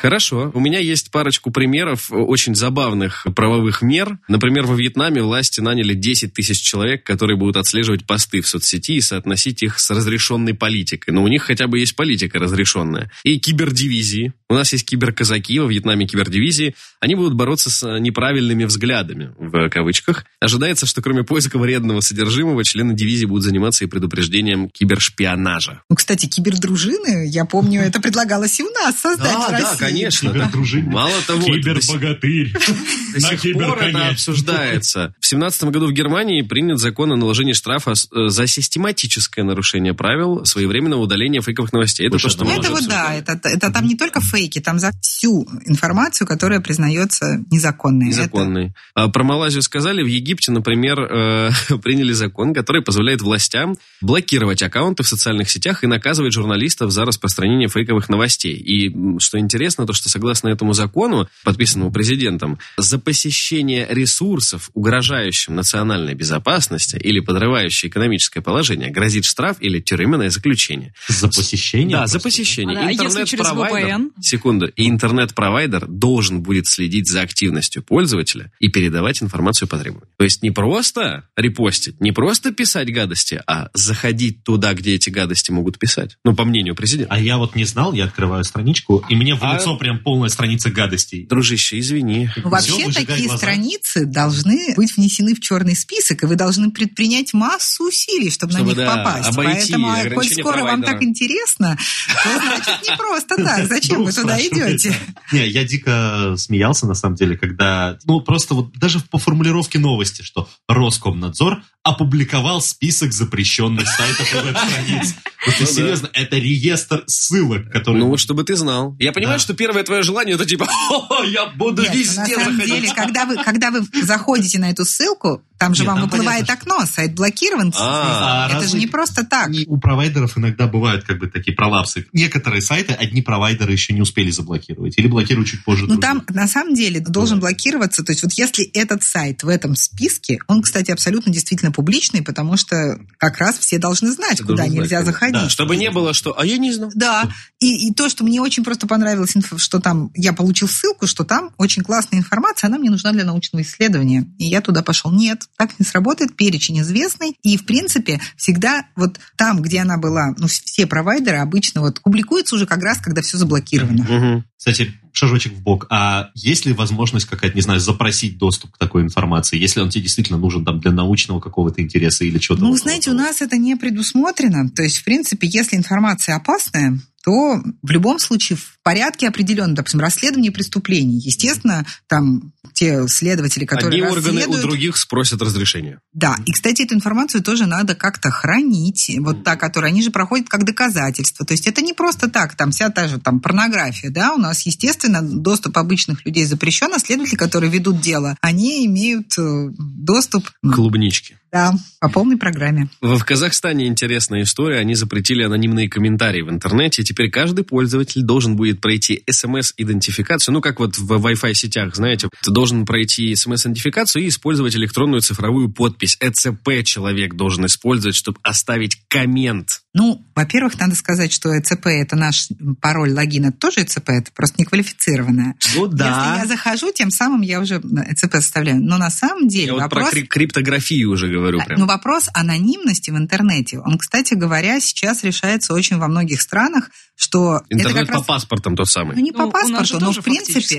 [SPEAKER 2] Хорошо. У меня есть парочку примеров очень забавных правовых мер. Например, во Вьетнаме власти наняли 10 тысяч человек, которые будут отслеживать посты в соцсети и соотносить их с разрешенной политикой. Но у них хотя бы есть политика разрешенная. И кибердивизии. У нас есть киберказаки, во Вьетнаме кибердивизии. Они будут бороться с неправильными взглядами, в кавычках. Ожидается, что кроме поиска вредного содержимого, члены дивизии будут заниматься и предупреждением кибершпионажа.
[SPEAKER 5] Ну, кстати, кибердружины, я помню, это предлагалось и у нас создать в
[SPEAKER 2] Да, да,
[SPEAKER 5] России.
[SPEAKER 2] конечно.
[SPEAKER 3] Кибердружинник.
[SPEAKER 2] Мало того, это до сих-
[SPEAKER 3] Кибербогатырь. <laughs>
[SPEAKER 2] До сих пор это обсуждается. В семнадцатом году в Германии принят закон о наложении штрафа э, за систематическое нарушение правил своевременного удаления фейковых новостей. Это то, что
[SPEAKER 3] одного
[SPEAKER 2] мы
[SPEAKER 5] Ну, это да, это, это там не только фейки, фейки, там за всю информацию, которая признается незаконной.
[SPEAKER 2] Незаконной. Это... Про Малайзию сказали. В Египте, например, э, <laughs> приняли закон, который позволяет властям блокировать аккаунты в социальных сетях и наказывать журналистов за распространение фейковых новостей. И что интересно, то что согласно этому закону, подписанному президентом, за посещение ресурсов, угрожающим национальной безопасности или подрывающие экономическое положение, грозит штраф или тюремное заключение.
[SPEAKER 3] За посещение?
[SPEAKER 2] Да, за посещение.
[SPEAKER 4] А если через VPN?
[SPEAKER 2] Секунду. И интернет-провайдер должен будет следить за активностью пользователя и передавать информацию по требованию. То есть не просто репостить, не просто писать гадости, а заходить туда, где эти гадости могут писать. Ну, по мнению президента.
[SPEAKER 3] А я вот не знал, я открываю страничку, и мне в а... лицо прям полная страница гадостей.
[SPEAKER 2] Дружище, извини.
[SPEAKER 5] Вообще такие глаза. страницы должны быть внесены в черный список, и вы должны предпринять массу усилий, чтобы, чтобы на них да, попасть.
[SPEAKER 2] Обойти
[SPEAKER 5] Поэтому, а коль скоро провайдера. вам так интересно, то значит не просто так. Зачем вы туда идете? <laughs>
[SPEAKER 3] Не, я дико смеялся, на самом деле, когда, ну, просто вот даже по формулировке новости, что Роскомнадзор опубликовал список запрещенных сайтов и веб-страниц. Ну, ты серьезно, это реестр ссылок, которые...
[SPEAKER 2] Ну, чтобы ты знал. Я понимаю, что первое твое желание, это типа, <laughs> я буду везде
[SPEAKER 5] на самом деле, когда вы, когда вы заходите на эту ссылку, там же Нет, вам выплывает понятно, окно, сайт блокирован. А, это же не просто так.
[SPEAKER 3] У провайдеров иногда бывают как бы такие пролапсы. Некоторые сайты одни провайдеры еще не успели заблокировать или блокируют чуть позже.
[SPEAKER 5] Ну там на самом деле должен блокироваться, то есть вот если этот сайт в этом списке, он, кстати, абсолютно действительно публичный, потому что как раз все должны знать, куда нельзя заходить. Да,
[SPEAKER 2] чтобы не было, что «а я не знал».
[SPEAKER 5] Да, и, и то, что мне очень просто понравилось, что там я получил ссылку, что там очень классная информация, она мне нужна для научного исследования. И я туда пошел. Нет, так не сработает, перечень известный. И, в принципе, всегда вот там, где она была, ну, все провайдеры обычно вот публикуются уже как раз, когда все заблокировано.
[SPEAKER 3] Угу. Кстати, шажочек в бок. А есть ли возможность какая-то, не знаю, запросить доступ к такой информации, если он тебе действительно нужен там для научного какого-то интереса или чего-то?
[SPEAKER 5] Ну, знаете, у нас это не предусмотрено. То есть, в принципе, если информация опасная, то в любом случае в порядке определенно, допустим, расследование преступлений. Естественно, там те следователи, которые
[SPEAKER 2] Одни органы у других спросят разрешение.
[SPEAKER 5] Да, и, кстати, эту информацию тоже надо как-то хранить. Вот та, которая, они же проходят как доказательство. То есть это не просто так, там вся та же там порнография, да, у нас, естественно, доступ обычных людей запрещен, а следователи, которые ведут дело, они имеют э, доступ...
[SPEAKER 2] Клубнички.
[SPEAKER 5] Да, по полной программе.
[SPEAKER 2] В Казахстане интересная история. Они запретили анонимные комментарии в интернете. Теперь каждый пользователь должен будет пройти смс-идентификацию. Ну, как вот в Wi-Fi сетях, знаете. Ты должен пройти смс-идентификацию и использовать электронную цифровую подпись. ЭЦП человек должен использовать, чтобы оставить коммент.
[SPEAKER 5] Ну, во-первых, надо сказать, что ЭЦП – это наш пароль логина. Это тоже ЭЦП, это просто неквалифицированное.
[SPEAKER 2] Ну, да.
[SPEAKER 5] Если я захожу, тем самым я уже ЭЦП составляю. Но на самом деле
[SPEAKER 2] я
[SPEAKER 5] вопрос...
[SPEAKER 2] вот про криптографию уже говорю. Прям.
[SPEAKER 5] Но вопрос анонимности в интернете, он, кстати говоря, сейчас решается очень во многих странах, что...
[SPEAKER 2] Интернет по раз... паспортам тот самый.
[SPEAKER 5] Ну, не по ну, паспорту, но в принципе...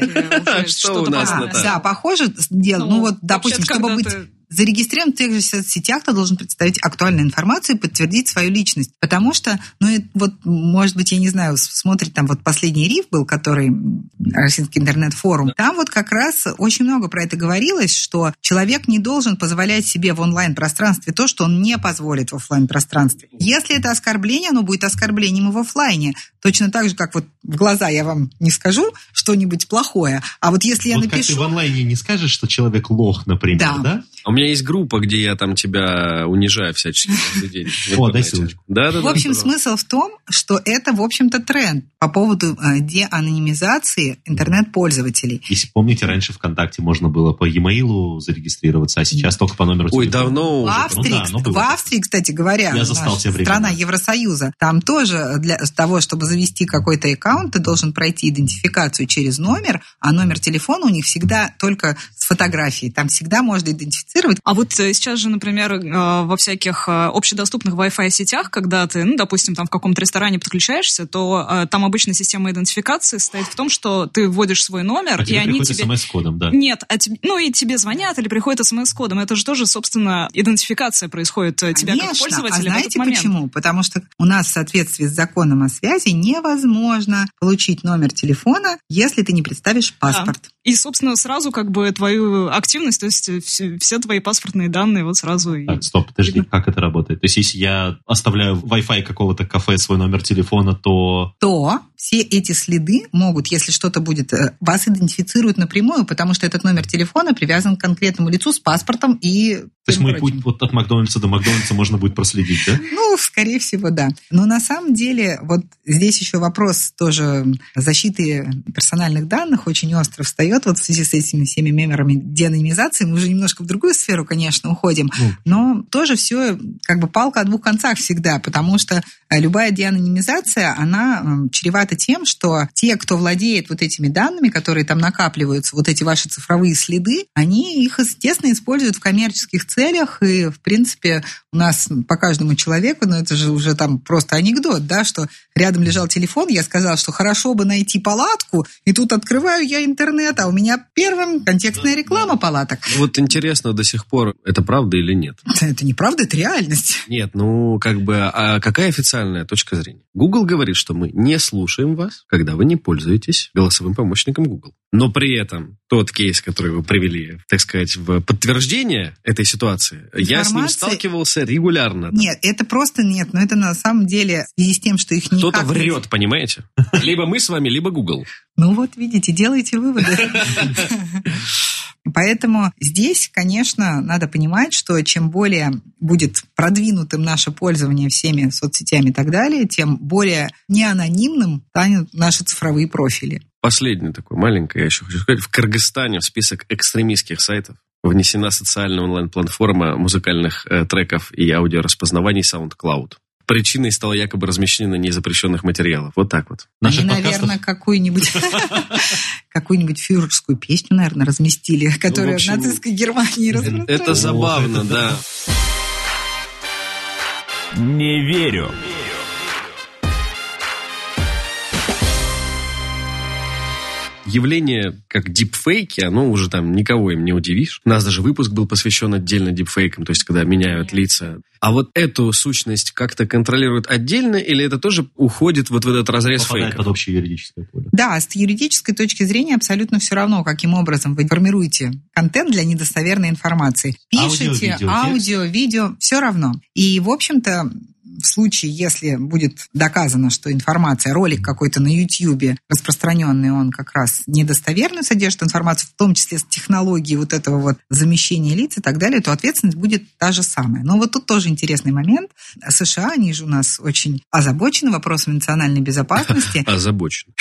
[SPEAKER 5] <laughs>
[SPEAKER 2] Что у нас
[SPEAKER 5] Да, похоже дело. Ну, вот, допустим, чтобы быть зарегистрирован в тех же соцсетях, ты должен представить актуальную информацию и подтвердить свою личность. Потому что, ну, вот, может быть, я не знаю, смотрит там вот последний риф был, который Российский интернет-форум, там вот как раз очень много про это говорилось, что человек не должен позволять себе в онлайн-пространстве то, что он не позволит в офлайн-пространстве. Если это оскорбление, оно будет оскорблением и в офлайне. Точно так же, как вот в глаза я вам не скажу что-нибудь плохое, а вот если я
[SPEAKER 3] вот
[SPEAKER 5] напишу...
[SPEAKER 3] Как ты в онлайне не скажешь, что человек лох, например, да? да?
[SPEAKER 2] У меня есть группа, где я там тебя унижаю всячески. <laughs>
[SPEAKER 3] О, дай ссылочку.
[SPEAKER 2] Да, да,
[SPEAKER 5] в общем, смысл в том, что это, в общем-то, тренд по поводу э, деанонимизации интернет-пользователей.
[SPEAKER 3] Если помните, раньше ВКонтакте можно было по e-mail зарегистрироваться, а сейчас только по номеру
[SPEAKER 2] телефона. Ой, давно
[SPEAKER 5] в
[SPEAKER 2] уже.
[SPEAKER 5] Австрии, ну, да, в Австрии, кстати говоря,
[SPEAKER 3] я застал те
[SPEAKER 5] страна Евросоюза, там тоже для того, чтобы завести какой-то аккаунт, ты должен пройти идентификацию через номер, а номер телефона у них всегда только с фотографией. Там всегда можно идентифицировать.
[SPEAKER 4] А вот э, сейчас же, например, э, во всяких э, общедоступных Wi-Fi сетях, когда ты, ну, допустим, там в каком-то ресторане подключаешься, то там обычно система идентификации состоит в том, что ты вводишь свой номер,
[SPEAKER 3] а и
[SPEAKER 4] они
[SPEAKER 3] тебе... смс-кодом, да?
[SPEAKER 4] Нет, а тебе... ну и тебе звонят или приходят смс-кодом. Это же тоже, собственно, идентификация происходит тебя
[SPEAKER 5] Конечно.
[SPEAKER 4] как пользователя
[SPEAKER 5] а знаете
[SPEAKER 4] в этот
[SPEAKER 5] почему? Потому что у нас в соответствии с законом о связи невозможно получить номер телефона, если ты не представишь паспорт. Да.
[SPEAKER 4] И, собственно, сразу как бы твою активность, то есть все, все твои паспортные данные вот сразу... и-
[SPEAKER 3] Так, стоп, подожди, как это работает? То есть, если я оставляю в Wi-Fi какого-то кафе свой номер телефона, то...
[SPEAKER 5] то все эти следы могут, если что-то будет, э, вас идентифицируют напрямую, потому что этот номер телефона привязан к конкретному лицу с паспортом и...
[SPEAKER 3] То есть, мой
[SPEAKER 5] прочим.
[SPEAKER 3] путь вот от Макдональдса до Макдональдса можно будет проследить, да?
[SPEAKER 5] Ну, скорее всего, да. Но на самом деле, вот здесь еще вопрос тоже защиты персональных данных очень остро встает вот в связи с этими всеми мемерами деанонимизации. Мы уже немножко в другую сферу, конечно, уходим.
[SPEAKER 3] Ну.
[SPEAKER 5] Но тоже все как бы палка о двух концах всегда, потому что э, любая деанонимизация, она м, чревата тем, что те, кто владеет вот этими данными, которые там накапливаются, вот эти ваши цифровые следы, они их, естественно, используют в коммерческих целях, и, в принципе, у нас по каждому человеку, ну это же уже там просто анекдот, да, что рядом лежал телефон, я сказала, что хорошо бы найти палатку, и тут открываю я интернет, а у меня первым контекстная реклама палаток.
[SPEAKER 2] Вот интересно до сих пор, это правда или нет?
[SPEAKER 5] Это неправда, это реальность.
[SPEAKER 2] Нет, ну, как бы, а какая официальная точка зрения? Google говорит, что мы не слушаем вас, когда вы не пользуетесь голосовым помощником Google. Но при этом тот кейс, который вы привели, так сказать, в подтверждение этой ситуации, я с ним сталкивался регулярно.
[SPEAKER 5] Нет, это просто нет, но это на самом деле в связи с тем, что их никак...
[SPEAKER 2] Кто-то врет, <laughs> понимаете? Либо мы с вами, либо Google.
[SPEAKER 5] Ну вот, видите, делайте выводы. <laughs> Поэтому здесь, конечно, надо понимать, что чем более будет продвинутым наше пользование всеми соцсетями и так далее, тем более неанонимным станут наши цифровые профили.
[SPEAKER 2] Последнее такое маленькое, я еще хочу сказать. В Кыргызстане в список экстремистских сайтов внесена социальная онлайн-платформа музыкальных э, треков и аудиораспознаваний SoundCloud. Причиной стало якобы размещение незапрещенных материалов. Вот так вот.
[SPEAKER 3] Наших
[SPEAKER 5] Они,
[SPEAKER 3] подкастов?
[SPEAKER 5] наверное, какую-нибудь <laughs> какую-нибудь фюрерскую песню, наверное, разместили, которая в,
[SPEAKER 2] общем,
[SPEAKER 5] нацистской Германии
[SPEAKER 2] Это
[SPEAKER 5] распространялась.
[SPEAKER 2] забавно, да.
[SPEAKER 1] Не верю.
[SPEAKER 2] Явление как дипфейки, оно уже там никого им не удивишь. У нас даже выпуск был посвящен отдельно дипфейкам, то есть когда меняют лица. А вот эту сущность как-то контролируют отдельно или это тоже уходит вот в этот разрез
[SPEAKER 3] Попадает
[SPEAKER 2] фейков?
[SPEAKER 3] под общее юридическое поле.
[SPEAKER 5] Да, с юридической точки зрения абсолютно все равно, каким образом вы формируете контент для недостоверной информации.
[SPEAKER 3] Аудио,
[SPEAKER 5] Пишите,
[SPEAKER 3] видео,
[SPEAKER 5] аудио, видео, все равно. И, в общем-то, в случае, если будет доказано, что информация, ролик какой-то на YouTube распространенный, он как раз недостоверную содержит информацию, в том числе с технологией вот этого вот замещения лиц и так далее, то ответственность будет та же самая. Но вот тут тоже интересный момент. США, они же у нас очень озабочены вопросом национальной безопасности. <laughs>
[SPEAKER 2] Озабочен.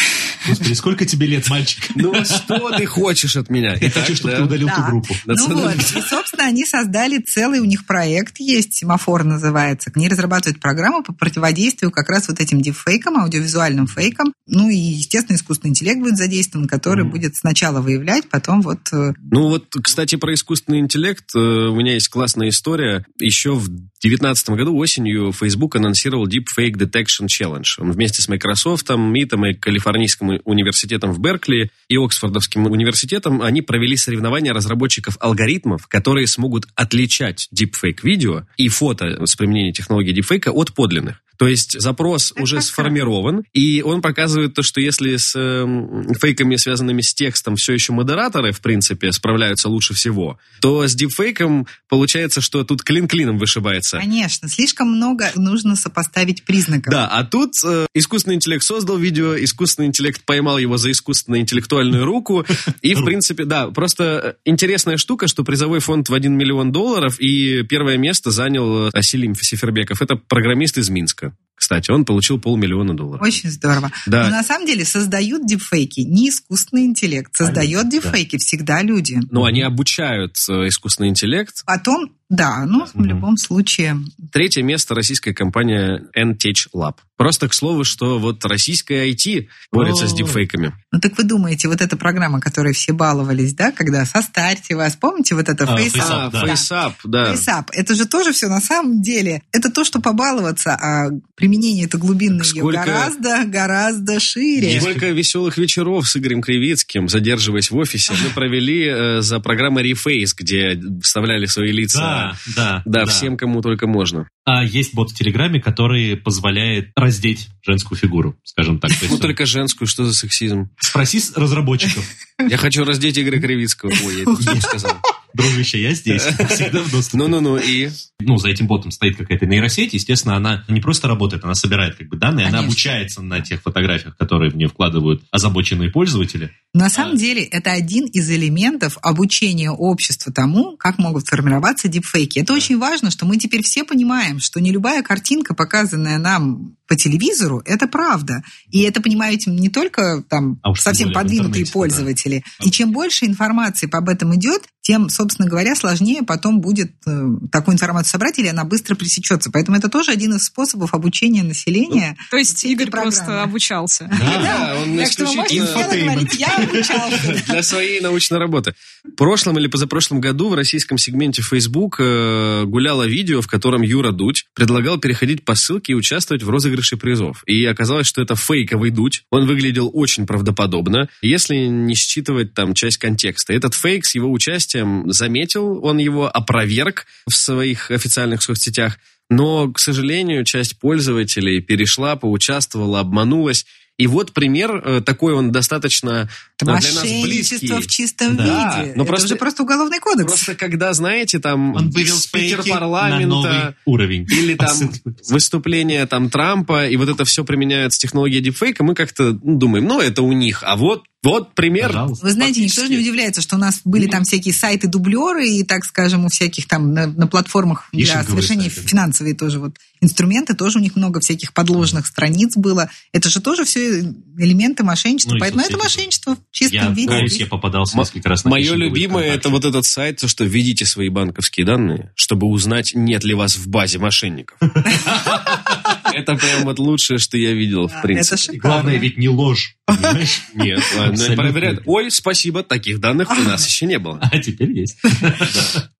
[SPEAKER 3] Господи, сколько тебе лет, мальчик?
[SPEAKER 2] Ну, что ты хочешь от меня?
[SPEAKER 3] Я хочу, чтобы ты удалил ту группу.
[SPEAKER 5] Ну вот, и, собственно, они создали целый у них проект есть, семафор называется. Они разрабатывают программу по противодействию как раз вот этим дипфейкам, аудиовизуальным фейкам. Ну и, естественно, искусственный интеллект будет задействован, который будет сначала выявлять, потом вот... э,
[SPEAKER 2] Ну вот, кстати, про искусственный интеллект э, у меня есть классная история. Еще в 2019 году осенью Facebook анонсировал Deepfake Detection Challenge. Он вместе с Microsoft, МИТом и Калифорнийским университетом в Беркли и Оксфордовским университетом они провели соревнования разработчиков алгоритмов, которые смогут отличать deepfake видео и фото с применением технологии deepfake от подлинных. То есть запрос
[SPEAKER 5] Это
[SPEAKER 2] уже
[SPEAKER 5] как
[SPEAKER 2] сформирован, и он показывает то, что если с эм, фейками, связанными с текстом, все еще модераторы, в принципе, справляются лучше всего, то с дипфейком получается, что тут клин клином вышибается.
[SPEAKER 5] Конечно, слишком много нужно сопоставить признаков.
[SPEAKER 2] Да, а тут э, искусственный интеллект создал видео, искусственный интеллект поймал его за искусственно-интеллектуальную руку, и, в <laughs> принципе, да, просто э, интересная штука, что призовой фонд в 1 миллион долларов, и первое место занял э, Асилим Сифербеков. Это программист из Минска. Кстати, он получил полмиллиона долларов.
[SPEAKER 5] Очень здорово.
[SPEAKER 2] Да.
[SPEAKER 5] Но на самом деле создают дипфейки не искусственный интеллект. Создает
[SPEAKER 3] Понятно, да.
[SPEAKER 5] дипфейки всегда люди.
[SPEAKER 2] Ну, они обучают э, искусственный интеллект.
[SPEAKER 5] Потом, да, ну, в
[SPEAKER 3] Мгм.
[SPEAKER 5] любом случае,
[SPEAKER 2] Третье место российская компания NTech Lab. Просто к слову, что вот российская IT борется с
[SPEAKER 3] О.
[SPEAKER 2] дипфейками.
[SPEAKER 5] Ну так вы думаете, вот эта программа, которой все баловались, да, когда состарьте вас, помните вот это
[SPEAKER 3] А,
[SPEAKER 5] FaceApp?
[SPEAKER 3] FaceApp,
[SPEAKER 2] А,
[SPEAKER 3] да.
[SPEAKER 2] FaceApp, да.
[SPEAKER 5] Это же тоже все на самом деле. Это то, что побаловаться, а применение это глубинное
[SPEAKER 2] Сколько-
[SPEAKER 5] гораздо, гораздо шире.
[SPEAKER 2] Сколько веселых вечеров с Игорем Кривицким, задерживаясь в офисе, мы провели э, за программой Reface, где вставляли свои лица
[SPEAKER 3] Да,
[SPEAKER 2] Да, да, да, всем, кому только можно.
[SPEAKER 3] А есть бот в Телеграме, который позволяет раздеть женскую фигуру, скажем так.
[SPEAKER 2] Ну, только женскую, что за сексизм?
[SPEAKER 3] Спроси разработчиков.
[SPEAKER 2] Я хочу раздеть Игоря Кривицкого. Ой, я это не сказал.
[SPEAKER 3] Дружище, я здесь, всегда в доступе.
[SPEAKER 2] Ну-ну-ну, и?
[SPEAKER 3] Ну, за этим ботом стоит какая-то нейросеть, естественно, она не просто работает, она собирает как бы данные, Конечно. она обучается на тех фотографиях, которые в нее вкладывают озабоченные пользователи.
[SPEAKER 5] На самом а... деле, это один из элементов обучения общества тому, как могут формироваться дипфейки. Это очень важно, что мы теперь все понимаем, что не любая картинка, показанная нам по телевизору, это правда. И это понимают не только там а совсем продвинутые пользователи. Да. И чем больше информации об этом идет, тем, собственно говоря, сложнее потом будет э, такую информацию собрать, или она быстро пресечется. Поэтому это тоже один из способов обучения населения.
[SPEAKER 4] Ну, то есть Игорь программы. просто обучался.
[SPEAKER 2] Да, он исключительно
[SPEAKER 5] я обучался. <laughs>
[SPEAKER 2] Для своей научной работы. В прошлом или позапрошлом году в российском сегменте Facebook э, гуляло видео, в котором Юра Дудь предлагал переходить по ссылке и участвовать в розыгрыше призов. И оказалось, что это фейковый дуть. Он выглядел очень правдоподобно, если не считывать там часть контекста. Этот фейк с его участием заметил, он его опроверг в своих официальных соцсетях. Но, к сожалению, часть пользователей перешла, поучаствовала, обманулась. И вот пример э, такой, он достаточно
[SPEAKER 5] э, для нас близкий. в чистом да, виде. Но Это просто, же просто уголовный кодекс.
[SPEAKER 2] Просто когда, знаете, там
[SPEAKER 3] он вывел спикер парламента
[SPEAKER 2] уровень. или там выступление там Трампа, и вот это все применяется технология дипфейка, мы как-то ну, думаем, ну, это у них. А вот вот пример.
[SPEAKER 5] Пожалуйста. Вы знаете, никто же не удивляется, что у нас были там всякие сайты-дублеры и, так скажем, у всяких там на, на платформах для совершения сайты. финансовые тоже вот инструменты, тоже у них много всяких подложных страниц было. Это же тоже все элементы мошенничества. Ну, Поэтому это мошенничество в чистом
[SPEAKER 3] я,
[SPEAKER 5] виде.
[SPEAKER 3] Я попадался несколько раз
[SPEAKER 2] на Мое любимое это вот этот сайт, что введите свои банковские данные, чтобы узнать, нет ли вас в базе мошенников. <laughs> Это прям вот лучшее, что я видел, в принципе.
[SPEAKER 3] Главное ведь не ложь. <laughs>
[SPEAKER 2] Нет, ладно, проверяют. Ой, спасибо, таких данных у нас еще не было. <laughs>
[SPEAKER 3] А теперь есть. <laughs>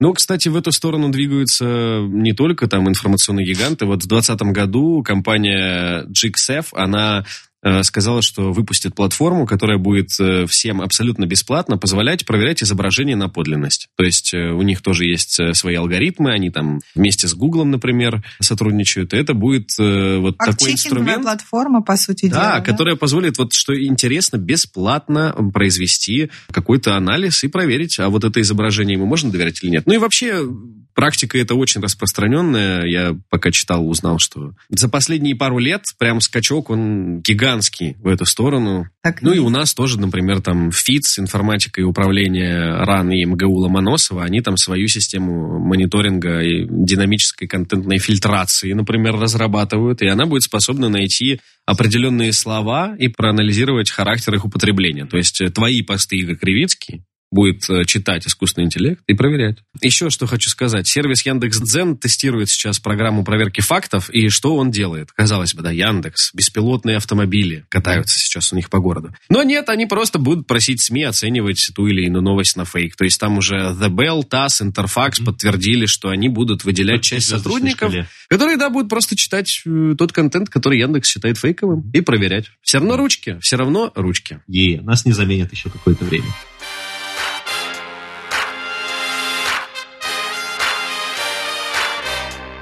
[SPEAKER 2] Ну, кстати, в эту сторону двигаются не только там информационные гиганты. Вот в 2020 году компания GXF, она сказала, что выпустит платформу, которая будет э, всем абсолютно бесплатно позволять проверять изображение на подлинность. То есть э, у них тоже есть свои алгоритмы, они там вместе с Гуглом, например, сотрудничают, и это будет вот а такой инструмент.
[SPEAKER 5] платформа, по сути
[SPEAKER 2] да, дела. Да, которая позволит, вот что интересно, бесплатно произвести какой-то анализ и проверить, а вот это изображение ему можно доверять или нет. Ну и вообще Практика это очень распространенная. Я пока читал, узнал, что за последние пару лет прям скачок, он гигантский в эту сторону. Так ну и у нас тоже, например, там ФИЦ, информатика и управление РАН и МГУ Ломоносова, они там свою систему мониторинга и динамической контентной фильтрации, например, разрабатывают, и она будет способна найти определенные слова и проанализировать характер их употребления. То есть э, твои посты, Игорь Кривицкий, будет э, читать искусственный интеллект и проверять. Еще что хочу сказать. Сервис Яндекс.Дзен тестирует сейчас программу проверки фактов, и что он делает? Казалось бы, да, Яндекс, беспилотные автомобили катаются сейчас у них по городу. Но нет, они просто будут просить СМИ оценивать ту или иную новость на фейк. То есть там уже The Bell, TASS, Interfax mm-hmm. подтвердили, что они будут выделять часть сотрудников, шкале. которые, да, будут просто читать э, тот контент, который Яндекс считает фейковым, и проверять. Все равно ручки, все равно ручки.
[SPEAKER 3] И нас не заменят еще какое-то время.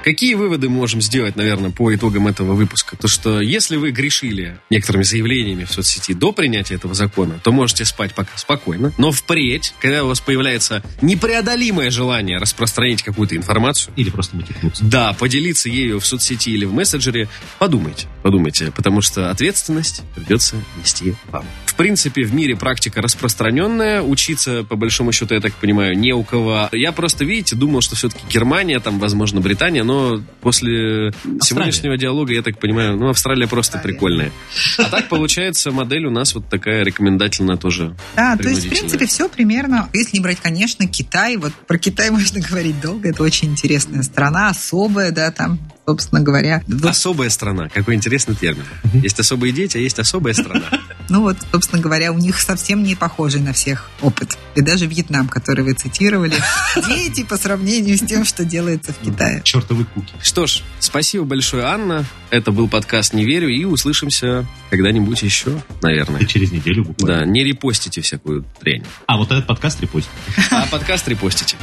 [SPEAKER 2] Какие выводы можем сделать, наверное, по итогам этого выпуска? То, что если вы грешили некоторыми заявлениями в соцсети до принятия этого закона, то можете спать пока спокойно. Но впредь, когда у вас появляется непреодолимое желание распространить какую-то информацию...
[SPEAKER 3] Или просто мотивнуться.
[SPEAKER 2] Да, поделиться ею в соцсети или в мессенджере, подумайте, подумайте, потому что ответственность придется нести вам. В принципе, в мире практика распространенная, учиться, по большому счету, я так понимаю, не у кого. Я просто, видите, думал, что все-таки Германия, там, возможно, Британия, но после Австралия. сегодняшнего диалога, я так понимаю, ну, Австралия просто Австралия. прикольная. А так, получается, модель у нас вот такая рекомендательная тоже.
[SPEAKER 5] Да, то есть, в принципе, все примерно, если не брать, конечно, Китай, вот про Китай <laughs> можно говорить долго, это очень интересная страна, особая, да, там собственно говоря.
[SPEAKER 2] Вот... Особая страна. Какой интересный термин. Есть особые дети, а есть особая страна. <laughs>
[SPEAKER 5] Ну вот, собственно говоря, у них совсем не похожий на всех опыт. И даже Вьетнам, который вы цитировали, <laughs> дети по сравнению с тем, что делается в Китае.
[SPEAKER 3] Чертовы куки.
[SPEAKER 2] Что ж, спасибо большое, Анна. Это был подкаст «Не верю» и услышимся когда-нибудь еще, наверное.
[SPEAKER 3] И через неделю буквально.
[SPEAKER 2] Да, не репостите всякую трень.
[SPEAKER 3] А, вот этот подкаст репостите. <laughs>
[SPEAKER 2] А подкаст репостите.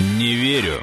[SPEAKER 1] Не верю.